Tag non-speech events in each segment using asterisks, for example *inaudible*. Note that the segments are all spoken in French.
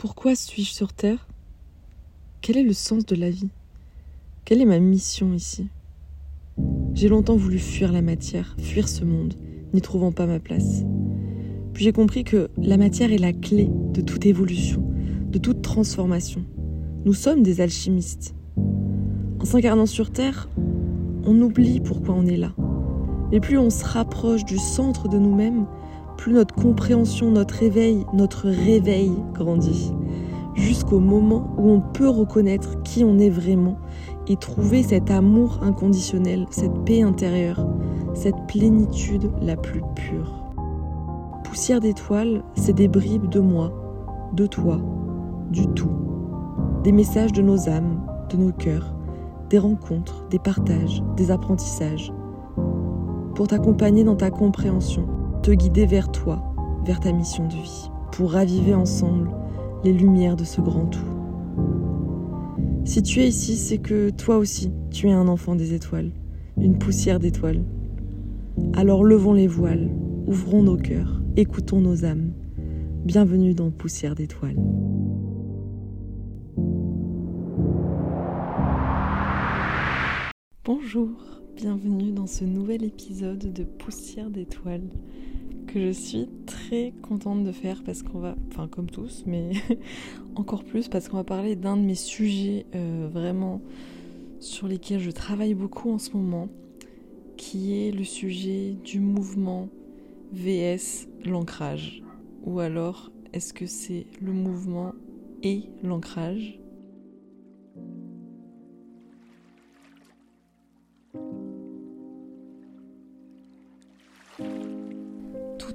Pourquoi suis-je sur Terre? Quel est le sens de la vie? Quelle est ma mission ici? J'ai longtemps voulu fuir la matière, fuir ce monde, n'y trouvant pas ma place. Puis j'ai compris que la matière est la clé de toute évolution, de toute transformation. Nous sommes des alchimistes. En s'incarnant sur Terre, on oublie pourquoi on est là. Et plus on se rapproche du centre de nous-mêmes, plus notre compréhension, notre éveil, notre réveil grandit. Jusqu'au moment où on peut reconnaître qui on est vraiment et trouver cet amour inconditionnel, cette paix intérieure, cette plénitude la plus pure. Poussière d'étoiles, c'est des bribes de moi, de toi, du tout. Des messages de nos âmes, de nos cœurs, des rencontres, des partages, des apprentissages. Pour t'accompagner dans ta compréhension, te guider vers toi, vers ta mission de vie, pour raviver ensemble les lumières de ce grand tout. Si tu es ici, c'est que toi aussi, tu es un enfant des étoiles, une poussière d'étoiles. Alors levons les voiles, ouvrons nos cœurs, écoutons nos âmes. Bienvenue dans Poussière d'étoiles. Bonjour, bienvenue dans ce nouvel épisode de Poussière d'étoiles que je suis très contente de faire parce qu'on va, enfin comme tous, mais *laughs* encore plus parce qu'on va parler d'un de mes sujets euh, vraiment sur lesquels je travaille beaucoup en ce moment, qui est le sujet du mouvement VS l'ancrage. Ou alors, est-ce que c'est le mouvement et l'ancrage?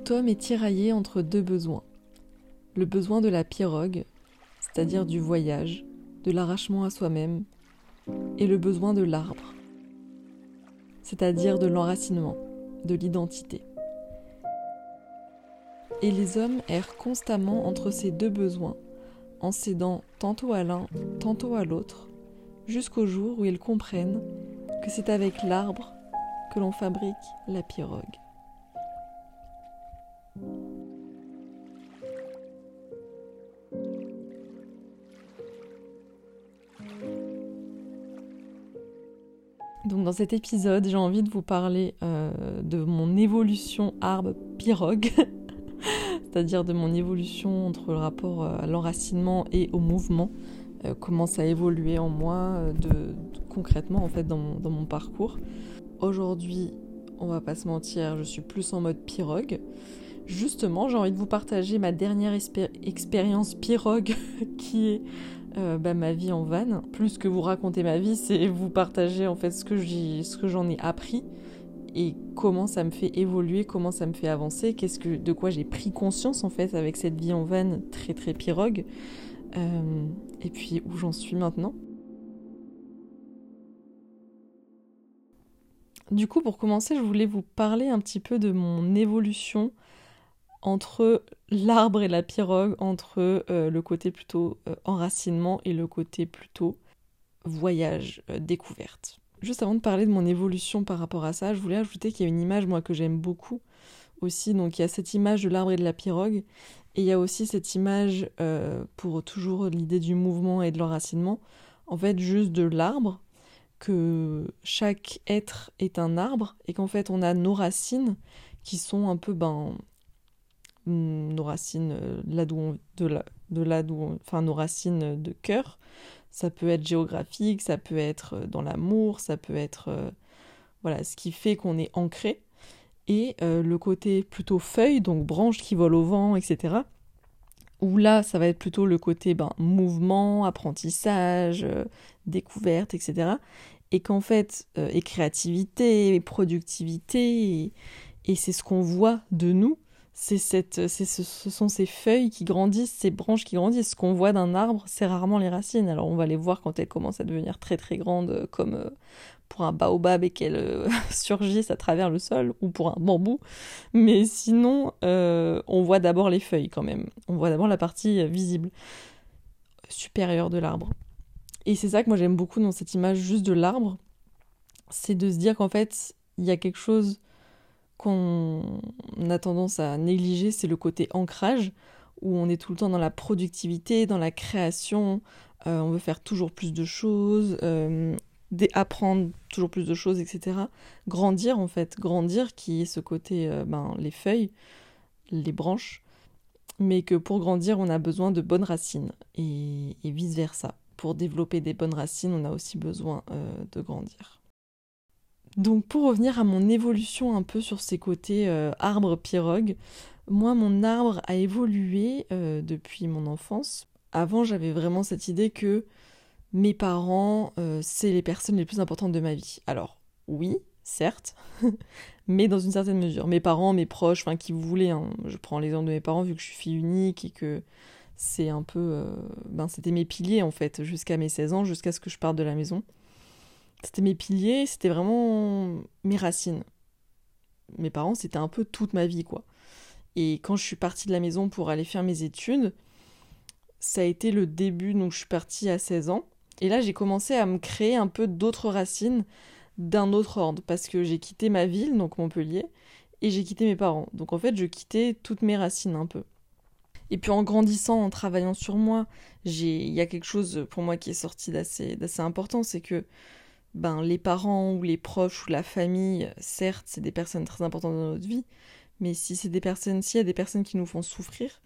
Tout homme est tiraillé entre deux besoins. Le besoin de la pirogue, c'est-à-dire du voyage, de l'arrachement à soi-même, et le besoin de l'arbre, c'est-à-dire de l'enracinement, de l'identité. Et les hommes errent constamment entre ces deux besoins, en cédant tantôt à l'un, tantôt à l'autre, jusqu'au jour où ils comprennent que c'est avec l'arbre que l'on fabrique la pirogue. Donc dans cet épisode, j'ai envie de vous parler euh, de mon évolution arbre-pirogue, *laughs* c'est-à-dire de mon évolution entre le rapport euh, à l'enracinement et au mouvement, euh, comment ça a évolué en moi, de, concrètement en fait dans mon, dans mon parcours. Aujourd'hui, on va pas se mentir, je suis plus en mode pirogue. Justement, j'ai envie de vous partager ma dernière expérience pirogue *laughs* qui est euh, bah, ma vie en vanne. Plus que vous raconter ma vie, c'est vous partager en fait ce que j'en ai appris et comment ça me fait évoluer, comment ça me fait avancer, qu'est-ce que de quoi j'ai pris conscience en fait avec cette vie en vanne très très pirogue, euh, et puis où j'en suis maintenant. Du coup, pour commencer, je voulais vous parler un petit peu de mon évolution entre l'arbre et la pirogue, entre euh, le côté plutôt euh, enracinement et le côté plutôt voyage, euh, découverte. Juste avant de parler de mon évolution par rapport à ça, je voulais ajouter qu'il y a une image, moi, que j'aime beaucoup aussi. Donc, il y a cette image de l'arbre et de la pirogue, et il y a aussi cette image, pour toujours l'idée du mouvement et de l'enracinement, en fait, juste de l'arbre, que chaque être est un arbre, et qu'en fait, on a nos racines qui sont un peu, ben, nos racines euh, là de là de là d'où enfin nos racines de cœur. Ça peut être géographique ça peut être euh, dans l'amour ça peut être euh, voilà ce qui fait qu'on est ancré. Et le côté plutôt feuille donc branche qui vole au vent etc où là ça va être plutôt le côté ben, mouvement apprentissage découverte etc et qu'en fait et créativité et productivité et c'est ce qu'on voit de nous c'est cette, ce, ce sont ces feuilles qui grandissent, ces branches qui grandissent. Ce qu'on voit d'un arbre, c'est rarement les racines. Alors on va les voir quand elles commencent à devenir très très grandes, euh, comme euh, pour un baobab et qu'elles euh, *laughs* surgissent à travers le sol, ou pour un bambou. Mais sinon, on voit d'abord les feuilles quand même. On voit d'abord la partie visible, supérieure de l'arbre. Et c'est ça que moi j'aime beaucoup dans cette image juste de l'arbre, c'est de se dire qu'en fait, il y a quelque chose qu'on a tendance à négliger, c'est le côté ancrage, où on est tout le temps dans la productivité, dans la création, euh, on veut faire toujours plus de choses, euh, apprendre toujours plus de choses, etc. Grandir en fait, grandir qui est ce côté, euh, ben, les feuilles, les branches, mais que pour grandir on a besoin de bonnes racines et, vice-versa. Pour développer des bonnes racines, on a aussi besoin de grandir. Donc pour revenir à mon évolution un peu sur ces côtés arbre pirogue, moi mon arbre a évolué depuis mon enfance avant, j'avais vraiment cette idée que mes parents, euh, c'est les personnes les plus importantes de ma vie. Alors, oui, certes, *laughs* mais dans une certaine mesure. Mes parents, mes proches, enfin, qui vous voulez, hein. je prends l'exemple de mes parents vu que je suis fille unique et que c'est un peu. Euh, ben, c'était mes piliers en fait, jusqu'à mes 16 ans, jusqu'à ce que je parte de la maison. C'était mes piliers, c'était vraiment mes racines. Mes parents, c'était un peu toute ma vie, quoi. Et quand je suis partie de la maison pour aller faire mes études, ça a été le début, donc je suis partie à 16 ans. Et là, j'ai commencé à me créer un peu d'autres racines d'un autre ordre, parce que j'ai quitté ma ville, donc Montpellier, et j'ai quitté mes parents. Donc en fait, je quittais toutes mes racines un peu. Et puis en grandissant, en travaillant sur moi, il y a quelque chose pour moi qui est sorti d'assez important, c'est que ben, les parents ou les proches ou la famille, certes, c'est des personnes très importantes dans notre vie, mais si c'est des personnes, s'il y a des personnes qui nous font souffrir,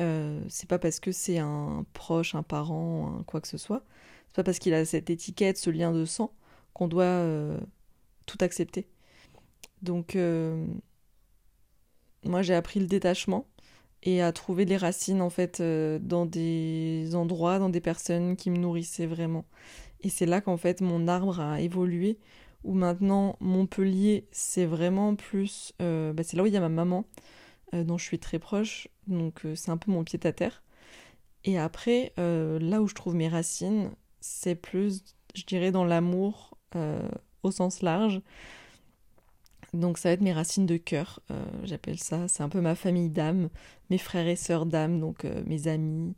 euh, c'est pas parce que c'est un proche, un parent, quoi que ce soit. C'est pas parce qu'il a cette étiquette, ce lien de sang, qu'on doit euh, tout accepter. Donc, euh, moi, j'ai appris le détachement et à trouver des racines, en fait, dans des endroits, dans des personnes qui me nourrissaient vraiment. Et c'est là qu'en fait, mon arbre a évolué, où maintenant, Montpellier, c'est vraiment plus... Bah, c'est là où il y a ma maman. Euh, dont je suis très proche, donc euh, c'est un peu mon pied à terre. Et après, euh, là où je trouve mes racines, c'est plus, je dirais, dans l'amour au sens large. Donc ça va être mes racines de cœur, j'appelle ça. C'est un peu ma famille d'âme, mes frères et sœurs d'âme, donc mes amis,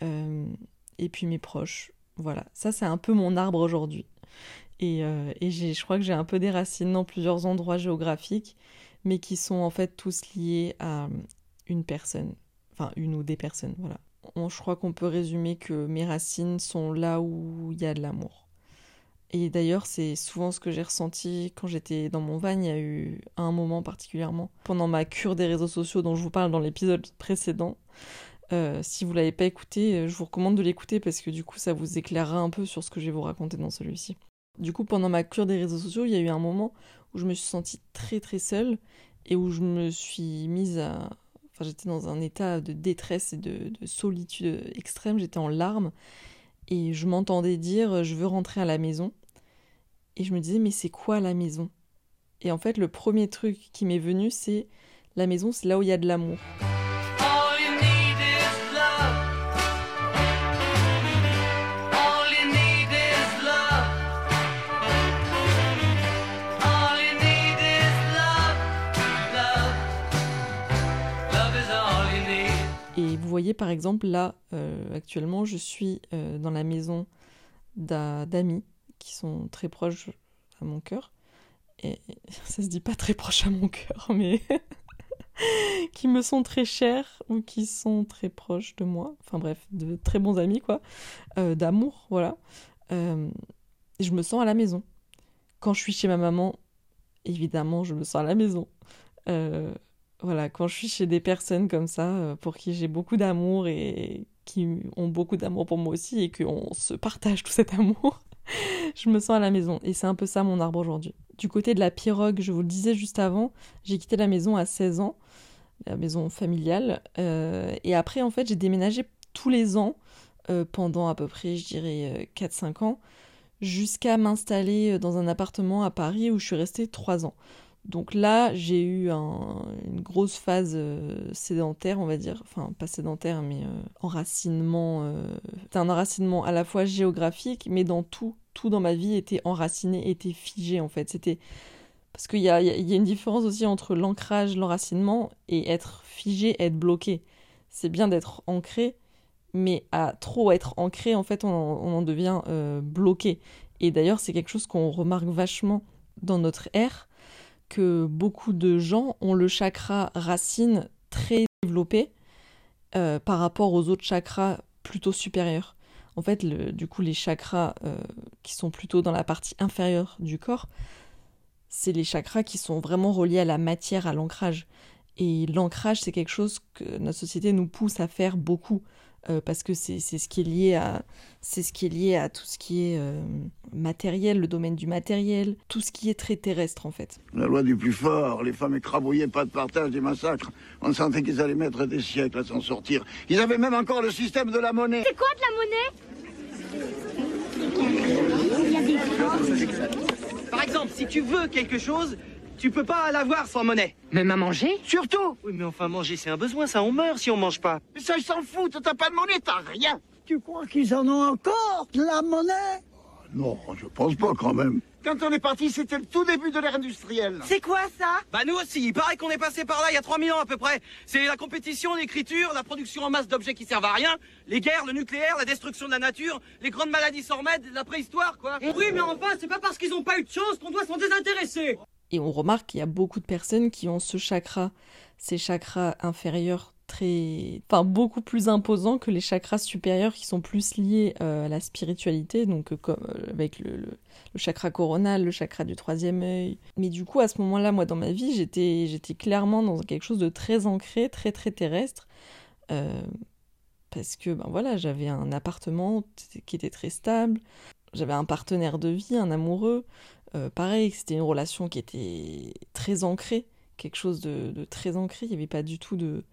et puis mes proches. Voilà, ça c'est un peu mon arbre aujourd'hui. Et, et je crois que j'ai un peu des racines dans plusieurs endroits géographiques mais qui sont en fait tous liés à une personne, enfin une ou des personnes, voilà. je crois qu'on peut résumer que mes racines sont là où il y a de l'amour. Et d'ailleurs, c'est souvent ce que j'ai ressenti quand j'étais dans mon van. Il y a eu un moment particulièrement pendant ma cure des réseaux sociaux dont je vous parle dans l'épisode précédent. Euh, si vous l'avez pas écouté, je vous recommande de l'écouter parce que du coup, ça vous éclairera un peu sur ce que je vais vous raconter dans celui-ci. Du coup, pendant ma cure des réseaux sociaux, il y a eu un moment où je me suis sentie très très seule et où je me suis mise à... Enfin, j'étais dans un état de détresse et de, solitude extrême, j'étais en larmes et je m'entendais dire je veux rentrer à la maison. Et je me disais mais c'est quoi la maison? Et en fait, le premier truc qui m'est venu, c'est la maison, c'est là où il y a de l'amour. Voyez par exemple là, euh, actuellement, je suis euh, dans la maison d'amis qui sont très proches à mon cœur. Et *laughs* ça se dit pas très proche à mon cœur, mais *laughs* qui me sont très chers ou qui sont très proches de moi. Enfin bref, de très bons amis, quoi. Euh, d'amour, voilà. je me sens à la maison. Quand je suis chez ma maman, évidemment, je me sens à la maison. Voilà, quand je suis chez des personnes comme ça, euh, pour qui j'ai beaucoup d'amour et qui ont beaucoup d'amour pour moi aussi et qu'on se partage tout cet amour, *laughs* je me sens à la maison. Et c'est un peu ça mon arbre aujourd'hui. Du côté de la pirogue, je vous le disais juste avant, j'ai quitté la maison à 16 ans, la maison familiale. Euh, et après, en fait, j'ai déménagé tous les ans euh, pendant à peu près, je dirais, 4-5 ans, jusqu'à m'installer dans un appartement à Paris où je suis restée 3 ans. Donc là, j'ai eu une grosse phase euh, sédentaire, on va dire. Enfin, pas sédentaire, mais euh, enracinement. Euh, c'était un enracinement à la fois géographique, mais dans tout. Tout dans ma vie était enraciné, était figé, en fait. C'était. Parce qu'il y a, une différence aussi entre l'ancrage, l'enracinement et être figé, être bloqué. C'est bien d'être ancré, mais à trop être ancré, en fait, on en devient bloqué. Et d'ailleurs, c'est quelque chose qu'on remarque vachement dans notre ère que beaucoup de gens ont le chakra racine très développé par rapport aux autres chakras plutôt supérieurs. En fait, le, du coup, les chakras qui sont plutôt dans la partie inférieure du corps, c'est les chakras qui sont vraiment reliés à la matière, à l'ancrage. Et l'ancrage, c'est quelque chose que notre société nous pousse à faire beaucoup. Euh, parce que c'est ce qui est lié à c'est ce qui est lié à tout ce qui est euh, matériel, le domaine du matériel, tout ce qui est très terrestre en fait. La loi du plus fort, les femmes écrabouillées, pas de partage, des massacres. On sentait qu'ils allaient mettre des siècles à s'en sortir. Ils avaient même encore le système de la monnaie. C'est quoi de la monnaie? Par exemple, si tu veux quelque chose, tu peux pas l'avoir sans monnaie. Même à manger Surtout Oui, mais enfin, manger, c'est un besoin, ça, on meurt si on mange pas. Mais ça, ils s'en foutent, t'as pas de monnaie, t'as rien Tu crois qu'ils en ont encore, de la monnaie? Non, je pense pas quand même. Quand on est parti, c'était le tout début de l'ère industrielle. C'est quoi ça? Bah nous aussi, il paraît qu'on est passé par là il y a 3000 ans à peu près. C'est la compétition, l'écriture, la production en masse d'objets qui servent à rien, les guerres, le nucléaire, la destruction de la nature, les grandes maladies sans remède, la préhistoire quoi. Oui mais enfin, c'est pas parce qu'ils ont pas eu de chance qu'on doit s'en désintéresser et on remarque qu'il y a beaucoup de personnes qui ont ce chakra, ces chakras inférieurs très, enfin beaucoup plus imposants que les chakras supérieurs qui sont plus liés euh, à la spiritualité, donc euh, comme euh, avec le, le, chakra coronal, le chakra du troisième œil. Mais du coup, à ce moment-là, moi dans ma vie, j'étais, j'étais clairement dans quelque chose de très ancré, très très terrestre. parce que ben voilà, j'avais un appartement qui était très stable, j'avais un partenaire de vie, un amoureux, euh, pareil, c'était une relation qui était très ancrée, quelque chose de, très ancré. Il n'y avait pas du tout de,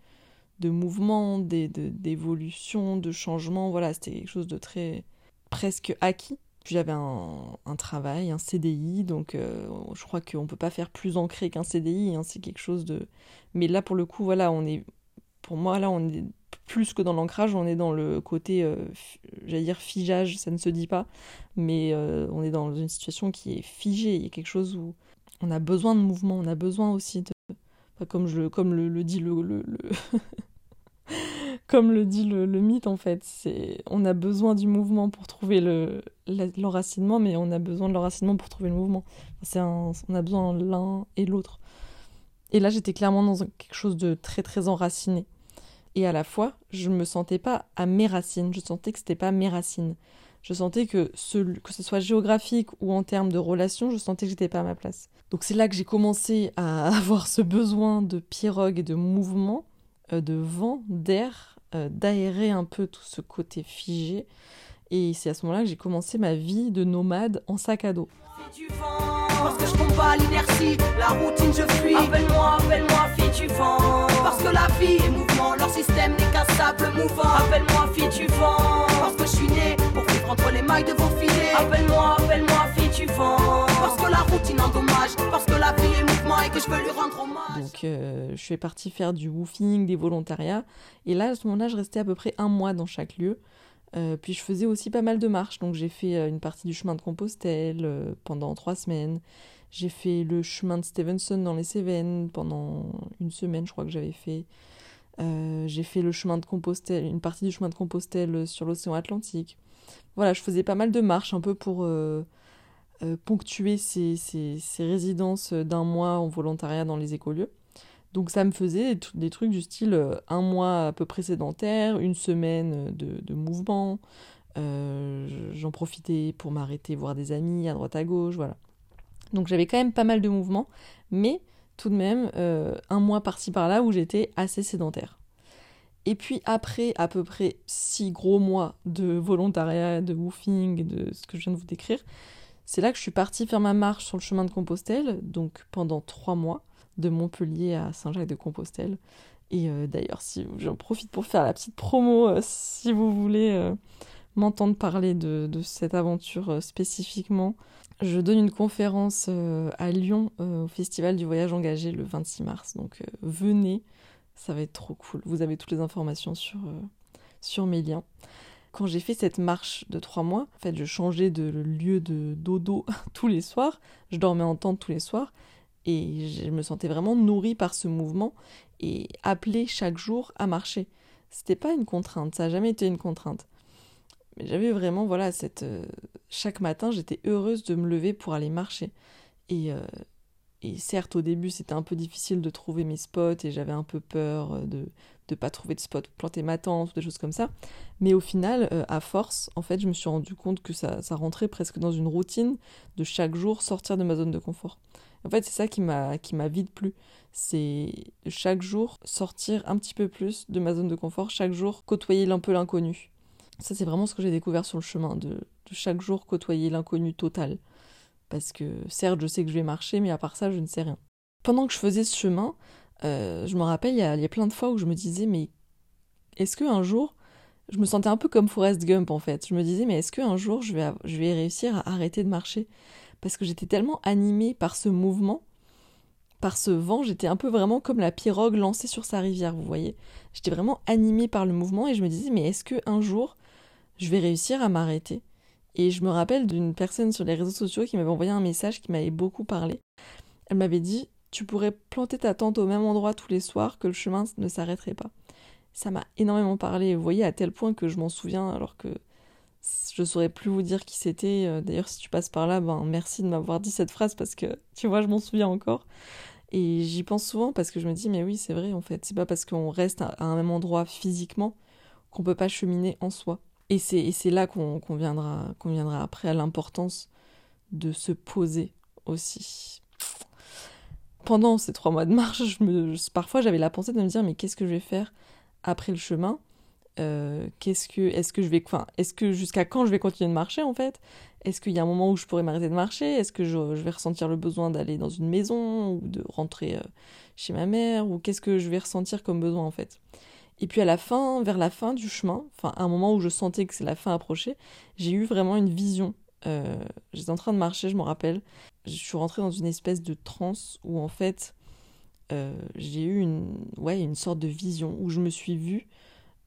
de mouvement, d'évolution, de, changement. Voilà, c'était quelque chose de très presque acquis. Puis j'avais un, travail, un CDI, donc euh, je crois qu'on ne peut pas faire plus ancré qu'un CDI. Hein, c'est quelque chose de. Mais là, pour le coup, voilà, on est. Pour moi, là, on est plus que dans l'ancrage, on est dans le côté, euh, j'allais dire figeage, ça ne se dit pas, mais euh, on est dans une situation qui est figée. Il y a quelque chose où on a besoin de mouvement, on a besoin aussi de, comme le, dit le, mythe en fait, c'est, on a besoin du mouvement pour trouver le, l'enracinement, mais on a besoin de l'enracinement pour trouver le mouvement. On a besoin l'un et l'autre. Et là, j'étais clairement dans quelque chose de très très enraciné et à la fois, je me sentais pas à mes racines, je sentais que c'était pas mes racines. Je sentais que ce, que ce soit géographique ou en termes de relations, je sentais que j'étais pas à ma place. Donc c'est là que j'ai commencé à *laughs* avoir ce besoin de pirogue et de mouvement, euh, de vent, d'air, euh, d'aérer un peu tout ce côté figé. Et c'est à ce moment-là que j'ai commencé ma vie de nomade en sac à dos. Parce que je combats l'inertie, la routine je fuis. Appelle-moi, appelle-moi, fille du vent. Parce que la vie est mouvement, leur système n'est qu'un sable mouvant. Appelle-moi, fille du vent. Parce que je suis né pour vivre entre les mailles de vos filets. Appelle-moi, appelle-moi, fille du vent. Parce que la routine endommage, parce que la vie est mouvement et que je veux lui rendre hommage. Donc euh, je suis partie faire du woofing, des volontariats. Et là, à ce moment-là, je restais à peu près un mois dans chaque lieu. Euh, puis je faisais aussi pas mal de marches, donc j'ai fait euh, une partie du chemin de Compostelle euh, pendant trois semaines. J'ai fait le chemin de Stevenson dans les Cévennes pendant une semaine, je crois que j'avais fait. j'ai fait le chemin de Compostelle, une partie du chemin de Compostelle sur l'océan Atlantique. Voilà, je faisais pas mal de marches un peu pour ponctuer ces, ces, ces résidences d'un mois en volontariat dans les écolieux. Donc ça me faisait des trucs du style euh, un mois à peu près sédentaire, une semaine de, mouvement. Euh, j'en profitais pour m'arrêter voir des amis à droite à gauche, voilà. Donc j'avais quand même pas mal de mouvements, mais tout de même euh, un mois par-ci par-là où j'étais assez sédentaire. Et puis après à peu près six gros mois de volontariat, de woofing, de ce que je viens de vous décrire, c'est là que je suis partie faire ma marche sur le chemin de Compostelle, donc pendant trois mois de Montpellier à Saint-Jacques-de-Compostelle. Et euh, d'ailleurs, si j'en profite pour faire la petite promo, euh, si vous voulez euh, m'entendre parler de, cette aventure spécifiquement, je donne une conférence à Lyon au Festival du Voyage Engagé le 26 mars. Donc venez, ça va être trop cool. Vous avez toutes les informations sur, sur mes liens. Quand j'ai fait cette marche de trois mois, en fait, je changeais de lieu de dodo *laughs* tous les soirs. Je dormais en tente tous les soirs. Et je me sentais vraiment nourrie par ce mouvement et appelée chaque jour à marcher. C'était pas une contrainte, ça n'a jamais été une contrainte. Mais j'avais vraiment, voilà, cette. Euh, chaque matin, j'étais heureuse de me lever pour aller marcher. Et, euh, et certes, au début, c'était un peu difficile de trouver mes spots et j'avais un peu peur de, de pas trouver de spot pour planter ma tente ou des choses comme ça. Mais au final, euh, à force, en fait, je me suis rendu compte que ça rentrait presque dans une routine de chaque jour sortir de ma zone de confort. En fait, c'est ça qui m'a qui m'a vite plu. C'est chaque jour sortir un petit peu plus de ma zone de confort, chaque jour côtoyer un peu l'inconnu. Ça, c'est vraiment ce que j'ai découvert sur le chemin, de, chaque jour côtoyer l'inconnu total. Parce que certes, je sais que je vais marcher, mais à part ça, je ne sais rien. Pendant que je faisais ce chemin, euh, je me rappelle, il y, a, il y a plein de fois où je me disais, mais est-ce qu'un jour, je me sentais un peu comme Forrest Gump en fait. Je me disais, mais est-ce qu'un jour, je vais, je vais réussir à arrêter de marcher? Parce que j'étais tellement animée par ce mouvement, par ce vent, j'étais un peu vraiment comme la pirogue lancée sur sa rivière, vous voyez. J'étais vraiment animée par le mouvement et je me disais, mais est-ce qu'un jour, je vais réussir à m'arrêter? Et je me rappelle d'une personne sur les réseaux sociaux qui m'avait envoyé un message qui m'avait beaucoup parlé. Elle m'avait dit, tu pourrais planter ta tente au même endroit tous les soirs que le chemin ne s'arrêterait pas. Ça m'a énormément parlé, vous voyez, à tel point que je m'en souviens alors que je saurais plus vous dire qui c'était. Euh, d'ailleurs, si tu passes par là, ben merci de m'avoir dit cette phrase parce que tu vois, je m'en souviens encore. Et j'y pense souvent parce que je me dis, mais oui, c'est vrai en fait. C'est pas parce qu'on reste à un même endroit physiquement qu'on peut pas cheminer en soi. Et c'est là qu'on viendra, viendra après à l'importance de se poser aussi pendant ces trois mois de marche, je me, parfois j'avais la pensée de me dire mais qu'est-ce que je vais faire après le chemin? Euh, Qu'est-ce que, est-ce que je vais, enfin, est-ce que jusqu'à quand je vais continuer de marcher en fait? Est-ce qu'il y a un moment où je pourrais m'arrêter de marcher? Est-ce que je, vais ressentir le besoin d'aller dans une maison ou de rentrer euh, chez ma mère? Ou qu'est-ce que je vais ressentir comme besoin en fait? Et puis à la fin, vers la fin du chemin, enfin un moment où je sentais que c'est la fin approchée, j'ai eu vraiment une vision euh, j'étais en train de marcher, je me rappelle. Je suis rentrée dans une espèce de transe où en fait j'ai eu une, ouais, une sorte de vision où je me suis vue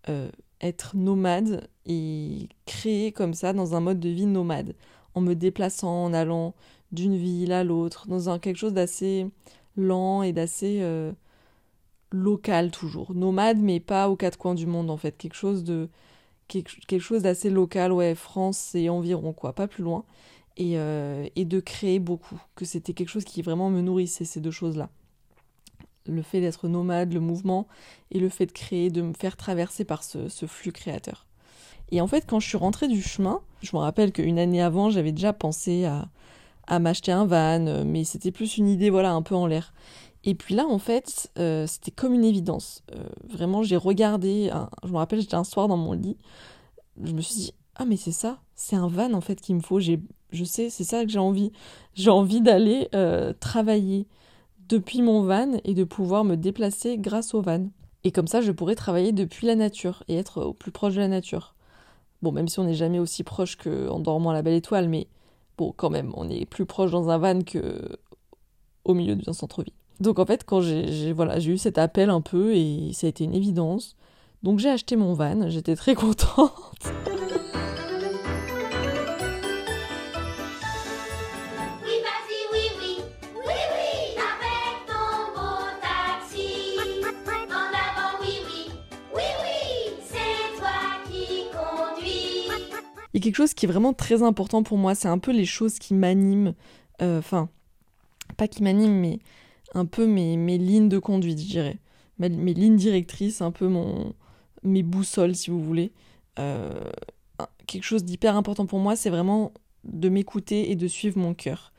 euh, être nomade et créer comme ça dans un mode de vie nomade, en me déplaçant, en allant d'une ville à l'autre, dans un, quelque chose d'assez lent et d'assez local toujours. Nomade mais pas aux quatre coins du monde en fait, quelque chose de quelque, chose d'assez local, ouais, France et environ, quoi, pas plus loin, et, euh, et de créer beaucoup, que c'était quelque chose qui vraiment me nourrissait, ces deux choses-là. Le fait d'être nomade, le mouvement, et le fait de créer, de me faire traverser par ce, flux créateur. Et en fait, quand je suis rentrée du chemin, je me rappelle qu'une année avant, j'avais déjà pensé à, m'acheter un van, mais c'était plus une idée, voilà, un peu en l'air. Et puis là, en fait, euh, c'était comme une évidence. Euh, vraiment, j'ai regardé, je me rappelle, j'étais un soir dans mon lit, je me suis dit, ah mais c'est ça, c'est un van en fait qu'il me faut, j'ai, je sais, c'est ça que j'ai envie. J'ai envie d'aller euh, travailler depuis mon van et de pouvoir me déplacer grâce au van. Et comme ça, je pourrais travailler depuis la nature et être au plus proche de la nature. Bon, même si on n'est jamais aussi proche qu'en dormant à la belle étoile, mais bon, quand même, on est plus proche dans un van que au milieu d'un centre-ville. Donc en fait, quand j'ai voilà, eu cet appel un peu et ça a été une évidence. Donc j'ai acheté mon van, j'étais très *laughs* contente. Quelque chose qui est vraiment très important pour moi, c'est un peu les choses qui m'animent, euh, enfin, pas qui m'animent, mais un peu mes, mes lignes de conduite, je dirais. Mes, mes, lignes directrices, un peu mon, mes boussoles, si vous voulez. Euh, quelque chose d'hyper important pour moi, c'est vraiment de m'écouter et de suivre mon cœur.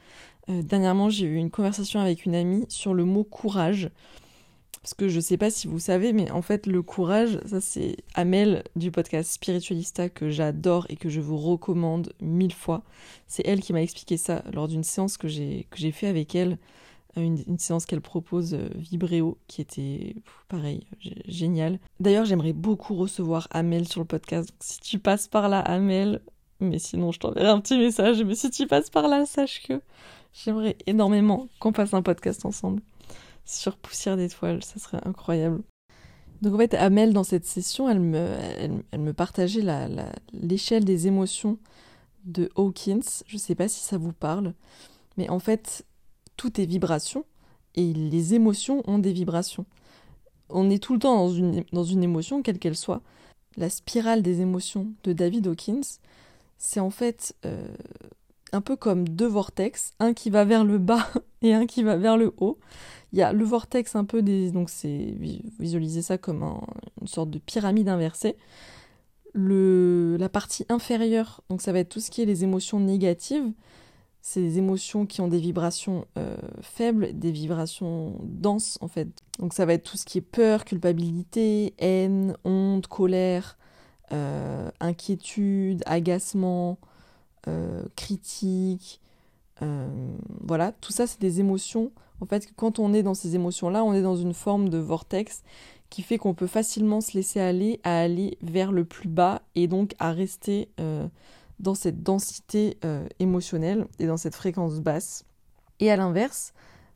Euh, dernièrement, j'ai eu une conversation avec une amie sur le mot courage. Parce que je sais pas si vous savez, mais en fait, le courage, ça c'est Amel du podcast Spiritualista que j'adore et que je vous recommande mille fois. C'est elle qui m'a expliqué ça lors d'une séance que j'ai fait avec elle une, séance qu'elle propose euh, Vibréo qui était pareil génial. D'ailleurs j'aimerais beaucoup recevoir Amel sur le podcast. si tu passes par là Amel, mais sinon je t'enverrai un petit message. Mais si tu passes par là, sache que j'aimerais énormément qu'on fasse un podcast ensemble sur Poussière d'étoiles, ça serait incroyable. Donc en fait Amel dans cette session, elle me, elle, me partageait l'échelle des émotions de Hawkins. Je sais pas si ça vous parle, mais en fait tout est vibration et les émotions ont des vibrations. On est tout le temps dans une, dans une émotion, quelle qu'elle soit. La spirale des émotions de David Hawkins, c'est en fait euh, un peu comme deux vortex, un qui va vers le bas *laughs* *laughs* et un qui va vers le haut. Il y a le vortex un peu des... Donc c'est visualiser ça comme une sorte de pyramide inversée. Le, la partie inférieure, donc ça va être tout ce qui est les émotions négatives, c'est des émotions qui ont des vibrations euh, faibles, des vibrations denses en fait. Donc ça va être tout ce qui est peur, culpabilité, haine, honte, colère, euh, inquiétude, agacement, euh, critique. Voilà, tout ça c'est des émotions. En fait, quand on est dans ces émotions-là, on est dans une forme de vortex qui fait qu'on peut facilement se laisser aller à aller vers le plus bas et donc à rester dans cette densité euh, émotionnelle et dans cette fréquence basse. Et à l'inverse,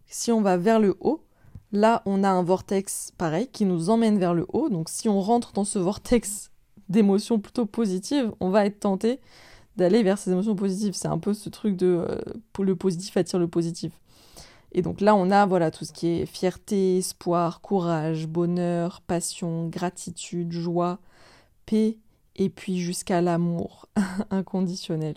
si on va vers le haut, là on a un vortex pareil qui nous emmène vers le haut. Donc si on rentre dans ce vortex d'émotions plutôt positives, on va être tenté d'aller vers ces émotions positives. C'est un peu ce truc de euh, le positif attire le positif. Et donc là, on a voilà tout ce qui est fierté, espoir, courage, bonheur, passion, gratitude, joie, paix, et puis jusqu'à l'amour *laughs* inconditionnel.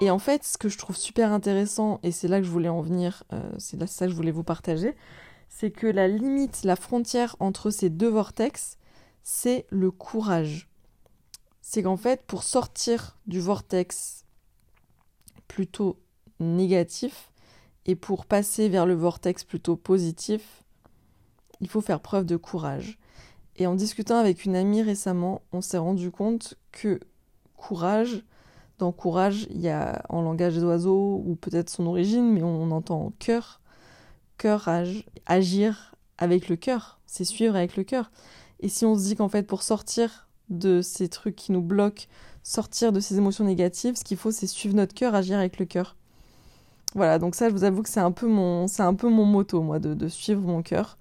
Et en fait, ce que je trouve super intéressant, et c'est là que je voulais en venir, euh, c'est là ça que je voulais vous partager, c'est que la limite, la frontière entre ces deux vortex, c'est le courage. C'est qu'en fait, pour sortir du vortex plutôt négatif et pour passer vers le vortex plutôt positif, il faut faire preuve de courage. Et en discutant avec une amie récemment, on s'est rendu compte que courage, dans courage, il y a en langage des oiseaux, ou peut-être son origine, mais on entend cœur, cœur, agir avec le cœur, c'est suivre avec le cœur. Et si on se dit qu'en fait, pour sortir de ces trucs qui nous bloquent, sortir de ces émotions négatives, ce qu'il faut, c'est suivre notre cœur, agir avec le cœur. Voilà, donc ça, je vous avoue que c'est un peu mon, c'est motto, moi, de, de suivre mon cœur.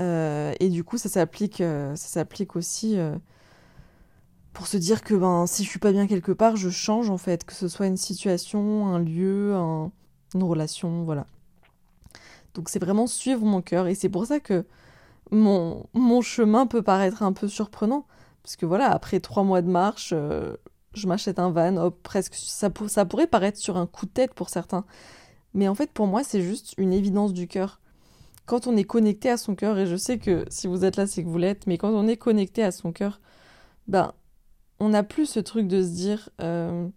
Euh, et du coup, ça s'applique, euh, ça s'applique aussi euh, pour se dire que ben, si je suis pas bien quelque part, je change en fait, que ce soit une situation, un lieu, une relation, voilà. Donc c'est vraiment suivre mon cœur. Et c'est pour ça que mon, mon chemin peut paraître un peu surprenant. Parce que voilà, après trois mois de marche, je m'achète un van, hop, presque. Ça, ça pourrait paraître sur un coup de tête pour certains. Mais en fait, pour moi, c'est juste une évidence du cœur quand on est connecté à son cœur, et je sais que si vous êtes là, c'est que vous l'êtes, mais quand on est connecté à son cœur, ben, on n'a plus ce truc de se dire euh,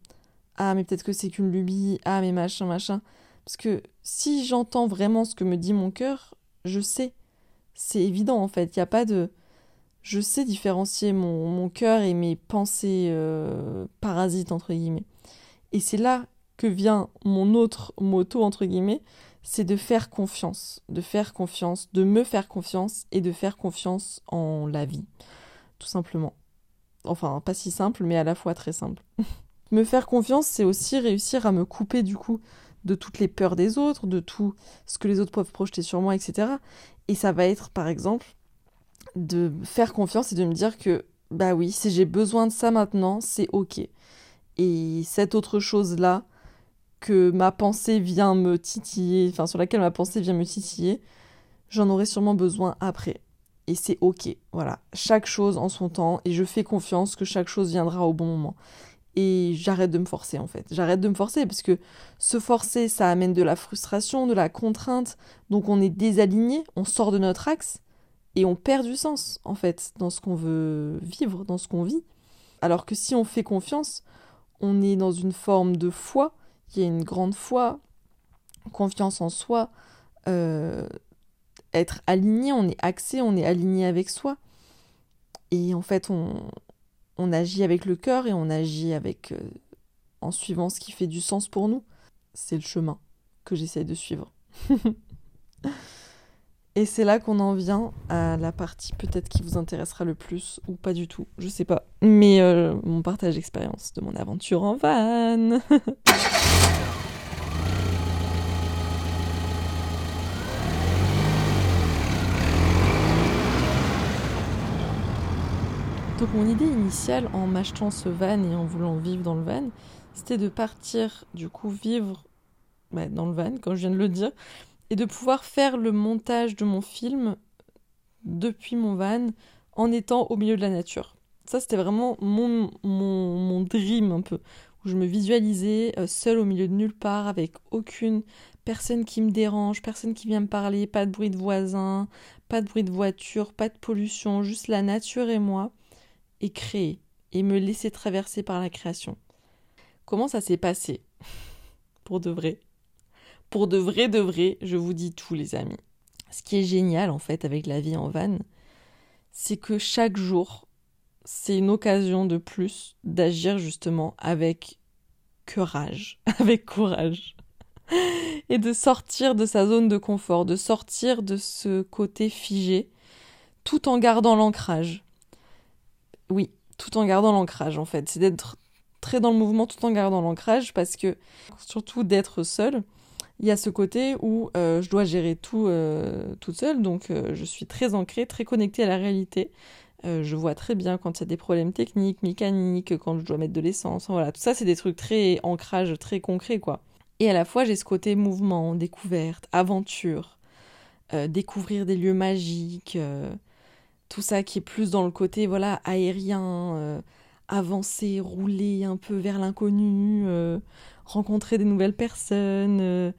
Ah, mais peut-être que c'est qu'une lubie, ah, mais machin, machin. Parce que si j'entends vraiment ce que me dit mon cœur, je sais. C'est évident en fait. Il n'y a pas de. Je sais différencier mon, mon cœur et mes pensées euh, parasites, entre guillemets. Et c'est là que vient mon autre moto, entre guillemets, c'est de faire confiance, de faire confiance, de me faire confiance et de faire confiance en la vie, tout simplement. Enfin, pas si simple, mais à la fois très simple. *laughs* me faire confiance, c'est aussi réussir à me couper du coup de toutes les peurs des autres, de tout ce que les autres peuvent projeter sur moi, etc. Et ça va être, par exemple, de faire confiance et de me dire que, bah oui, si j'ai besoin de ça maintenant, c'est ok. Et cette autre chose-là, que ma pensée vient me titiller, enfin sur laquelle ma pensée vient me titiller, j'en aurai sûrement besoin après. Et c'est ok, voilà. Chaque chose en son temps, et je fais confiance que chaque chose viendra au bon moment. Et j'arrête de me forcer en fait. J'arrête de me forcer parce que se forcer, ça amène de la frustration, de la contrainte. Donc on est désaligné, on sort de notre axe et on perd du sens en fait dans ce qu'on veut vivre, dans ce qu'on vit. Alors que si on fait confiance, on est dans une forme de foi il y a une grande foi, confiance en soi, euh, être aligné, on est axé, on est aligné avec soi. Et en fait, on, on agit avec le cœur et on agit avec euh, en suivant ce qui fait du sens pour nous. C'est le chemin que j'essaye de suivre. *laughs* et c'est là qu'on en vient à la partie peut-être qui vous intéressera le plus ou pas du tout, je sais pas. Mais euh, mon partage d'expérience de mon aventure en van. *laughs* Donc mon idée initiale en m'achetant ce van et en voulant vivre dans le van, c'était de partir du coup vivre bah, dans le van, comme je viens de le dire, et de pouvoir faire le montage de mon film depuis mon van en étant au milieu de la nature. Ça c'était vraiment mon, mon, mon dream un peu, où je me visualisais euh, seule au milieu de nulle part avec aucune personne qui me dérange, personne qui vient me parler, pas de bruit de voisins, pas de bruit de voiture, pas de pollution, juste la nature et moi, et créer, et me laisser traverser par la création. Comment ça s'est passé? *laughs* Pour de vrai. Pour de vrai, de vrai, je vous dis tout les amis. Ce qui est génial en fait avec la vie en van, c'est que chaque jour, c'est une occasion de plus d'agir justement avec courage, *laughs* avec courage. *laughs* Et de sortir de sa zone de confort, de sortir de ce côté figé, tout en gardant l'ancrage. Oui, tout en gardant l'ancrage en fait. C'est d'être très dans le mouvement tout en gardant l'ancrage parce que, surtout d'être seul, il y a ce côté où euh, je dois gérer tout euh, toute seule, donc euh, je suis très ancrée, très connectée à la réalité. je vois très bien quand il y a des problèmes techniques, mécaniques, quand je dois mettre de l'essence. Voilà, tout ça, c'est des trucs très ancrage, très concrets, quoi. Et à la fois, j'ai ce côté mouvement, découverte, aventure, découvrir des lieux magiques, tout ça qui est plus dans le côté, voilà, aérien, avancer, rouler un peu vers l'inconnu rencontrer des nouvelles personnes, euh,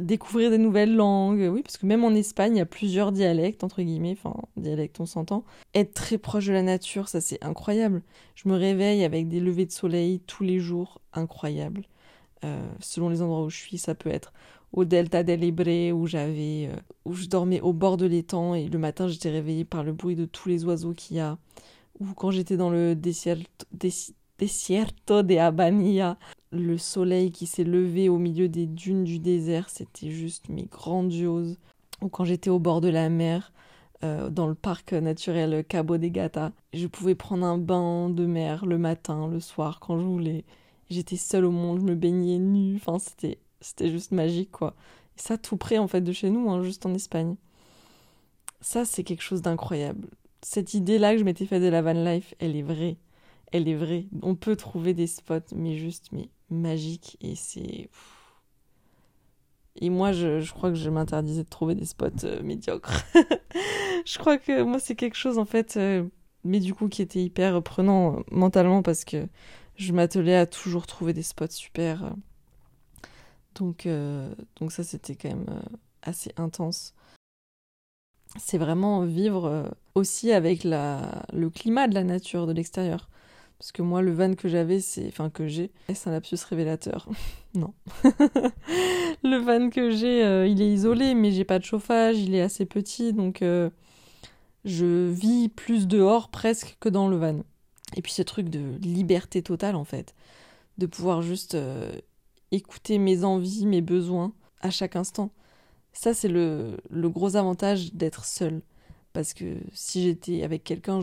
découvrir des nouvelles langues. Oui, parce que même en Espagne, il y a plusieurs dialectes, entre guillemets, enfin, dialectes, on s'entend. Être très proche de la nature, ça c'est incroyable. Je me réveille avec des levées de soleil tous les jours, incroyable. Euh, selon les endroits où je suis, ça peut être au Delta del où j'avais euh, où je dormais au bord de l'étang et le matin j'étais réveillée par le bruit de tous les oiseaux qu'il y a ou quand j'étais dans le desierto, desierto de Abanilla le soleil qui s'est levé au milieu des dunes du désert, c'était juste mais grandiose. Ou quand j'étais au bord de la mer, euh, dans le parc naturel Cabo de Gata, je pouvais prendre un bain de mer le matin, le soir, quand je voulais. J'étais seule au monde, je me baignais nue, enfin c'était c'était juste magique quoi. Et ça tout près en fait de chez nous, hein, juste en Espagne. Ça c'est quelque chose d'incroyable. Cette idée là que je m'étais fait de la van life, elle est vraie. Elle est vraie. On peut trouver des spots, mais juste, mais magique et c'est. Et moi, je, je, crois que je m'interdisais de trouver des spots euh, médiocres. *laughs* je crois que moi, c'est quelque chose, en fait, euh, mais du coup, qui était hyper prenant euh, mentalement parce que je m'attelais à toujours trouver des spots super. Donc, donc ça, c'était quand même assez intense. C'est vraiment vivre aussi avec la, le climat de la nature, de l'extérieur. Parce que moi, le van que j'avais, c'est. Enfin, que j'ai, c'est un lapsus révélateur? *laughs* non. *laughs* le van que j'ai, euh, il est isolé, mais j'ai pas de chauffage, il est assez petit, donc euh, je vis plus dehors presque que dans le van. Et puis ce truc de liberté totale, en fait. De pouvoir juste euh, écouter mes envies, mes besoins à chaque instant. Ça, c'est le, gros avantage d'être seul. Parce que si j'étais avec quelqu'un,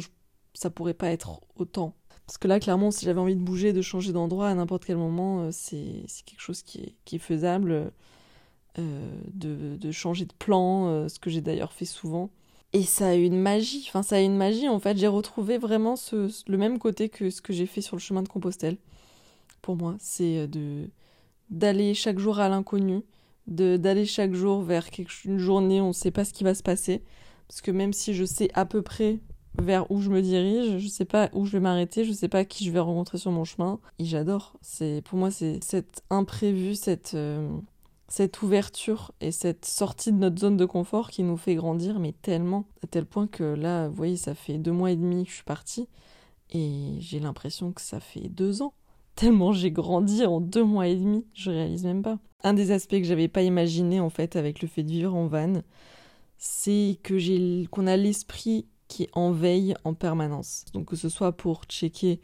ça pourrait pas être autant parce que là, clairement, si j'avais envie de bouger, de changer d'endroit à n'importe quel moment, euh, c'est quelque chose qui est, faisable. Euh, de, de, changer de plan, euh, ce que j'ai d'ailleurs fait souvent. Et ça a une magie, enfin ça a une magie en fait, j'ai retrouvé vraiment ce, le même côté que ce que j'ai fait sur le chemin de Compostelle. Pour moi, c'est de d'aller chaque jour à l'inconnu, d'aller chaque jour vers quelque, une journée où on ne sait pas ce qui va se passer. Parce que même si je sais à peu près vers où je me dirige, je sais pas où je vais m'arrêter, je sais pas qui je vais rencontrer sur mon chemin. Et j'adore. C'est pour moi c'est cet imprévu, cette euh, cette ouverture et cette sortie de notre zone de confort qui nous fait grandir, mais tellement à tel point que là, vous voyez, ça fait deux mois et demi que je suis partie et j'ai l'impression que ça fait deux ans. Tellement j'ai grandi en deux mois et demi, je réalise même pas. Un des aspects que j'avais pas imaginé en fait avec le fait de vivre en van, c'est que qu'on a l'esprit qui en veille en permanence. Donc que ce soit pour checker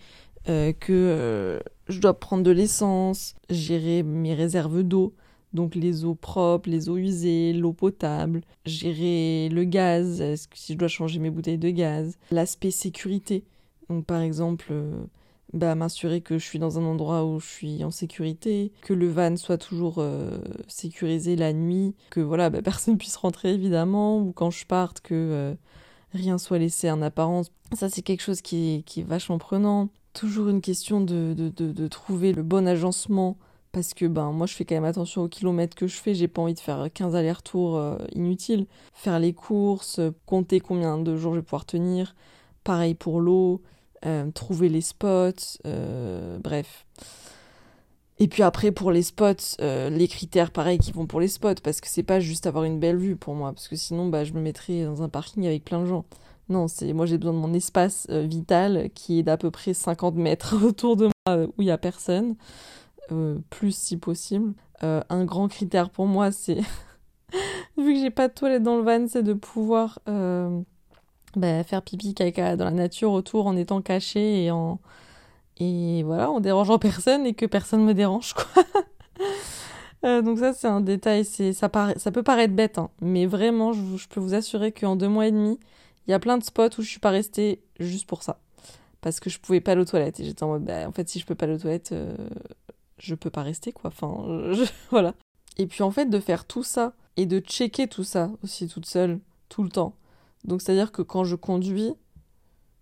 euh, que euh, je dois prendre de l'essence, gérer mes réserves d'eau, donc les eaux propres, les eaux usées, l'eau potable, gérer le gaz, si je dois changer mes bouteilles de gaz, l'aspect sécurité. Donc par exemple, euh, bah, m'assurer que je suis dans un endroit où je suis en sécurité, que le van soit toujours sécurisé la nuit, que voilà, bah, *laughs* personne puisse rentrer évidemment, ou quand je parte que rien soit laissé en apparence. Ça, c'est quelque chose qui est, qui vachement prenant. Toujours une question de, de, de, trouver le bon agencement. Parce que ben moi je fais quand même attention aux kilomètres que je fais, j'ai pas envie de faire 15 allers-retours euh, inutiles. Faire les courses, compter combien de jours je vais pouvoir tenir. Pareil pour l'eau, euh, trouver les spots, euh, bref. Et puis après, pour les spots, euh, les critères pareils qui vont pour les spots, parce que c'est pas juste avoir une belle vue pour moi, parce que sinon, bah, je me mettrais dans un parking avec plein de gens. Non, c'est moi j'ai besoin de mon espace vital qui est d'à peu près 50 mètres *laughs* autour de moi où il y a personne, plus si possible. un grand critère pour moi, c'est *laughs* vu que j'ai pas de toilette dans le van, c'est de pouvoir bah, faire pipi caca dans la nature autour en étant caché et en et voilà, en dérangeant *laughs* personne et que personne me dérange, quoi. *laughs* Euh, donc ça, c'est un détail, c'est ça, ça peut paraître bête, hein, mais vraiment, je, je, peux vous assurer qu'en deux mois et demi, il y a plein de spots où je suis pas restée juste pour ça. Parce que je pouvais pas aller aux toilettes. Et j'étais en mode, bah, en fait, si je peux pas aller aux toilettes, euh, je peux pas rester, quoi. Enfin, *laughs* voilà. Et puis en fait, de faire tout ça et de checker tout ça aussi toute seule, tout le temps. Donc c'est-à-dire que quand je conduis,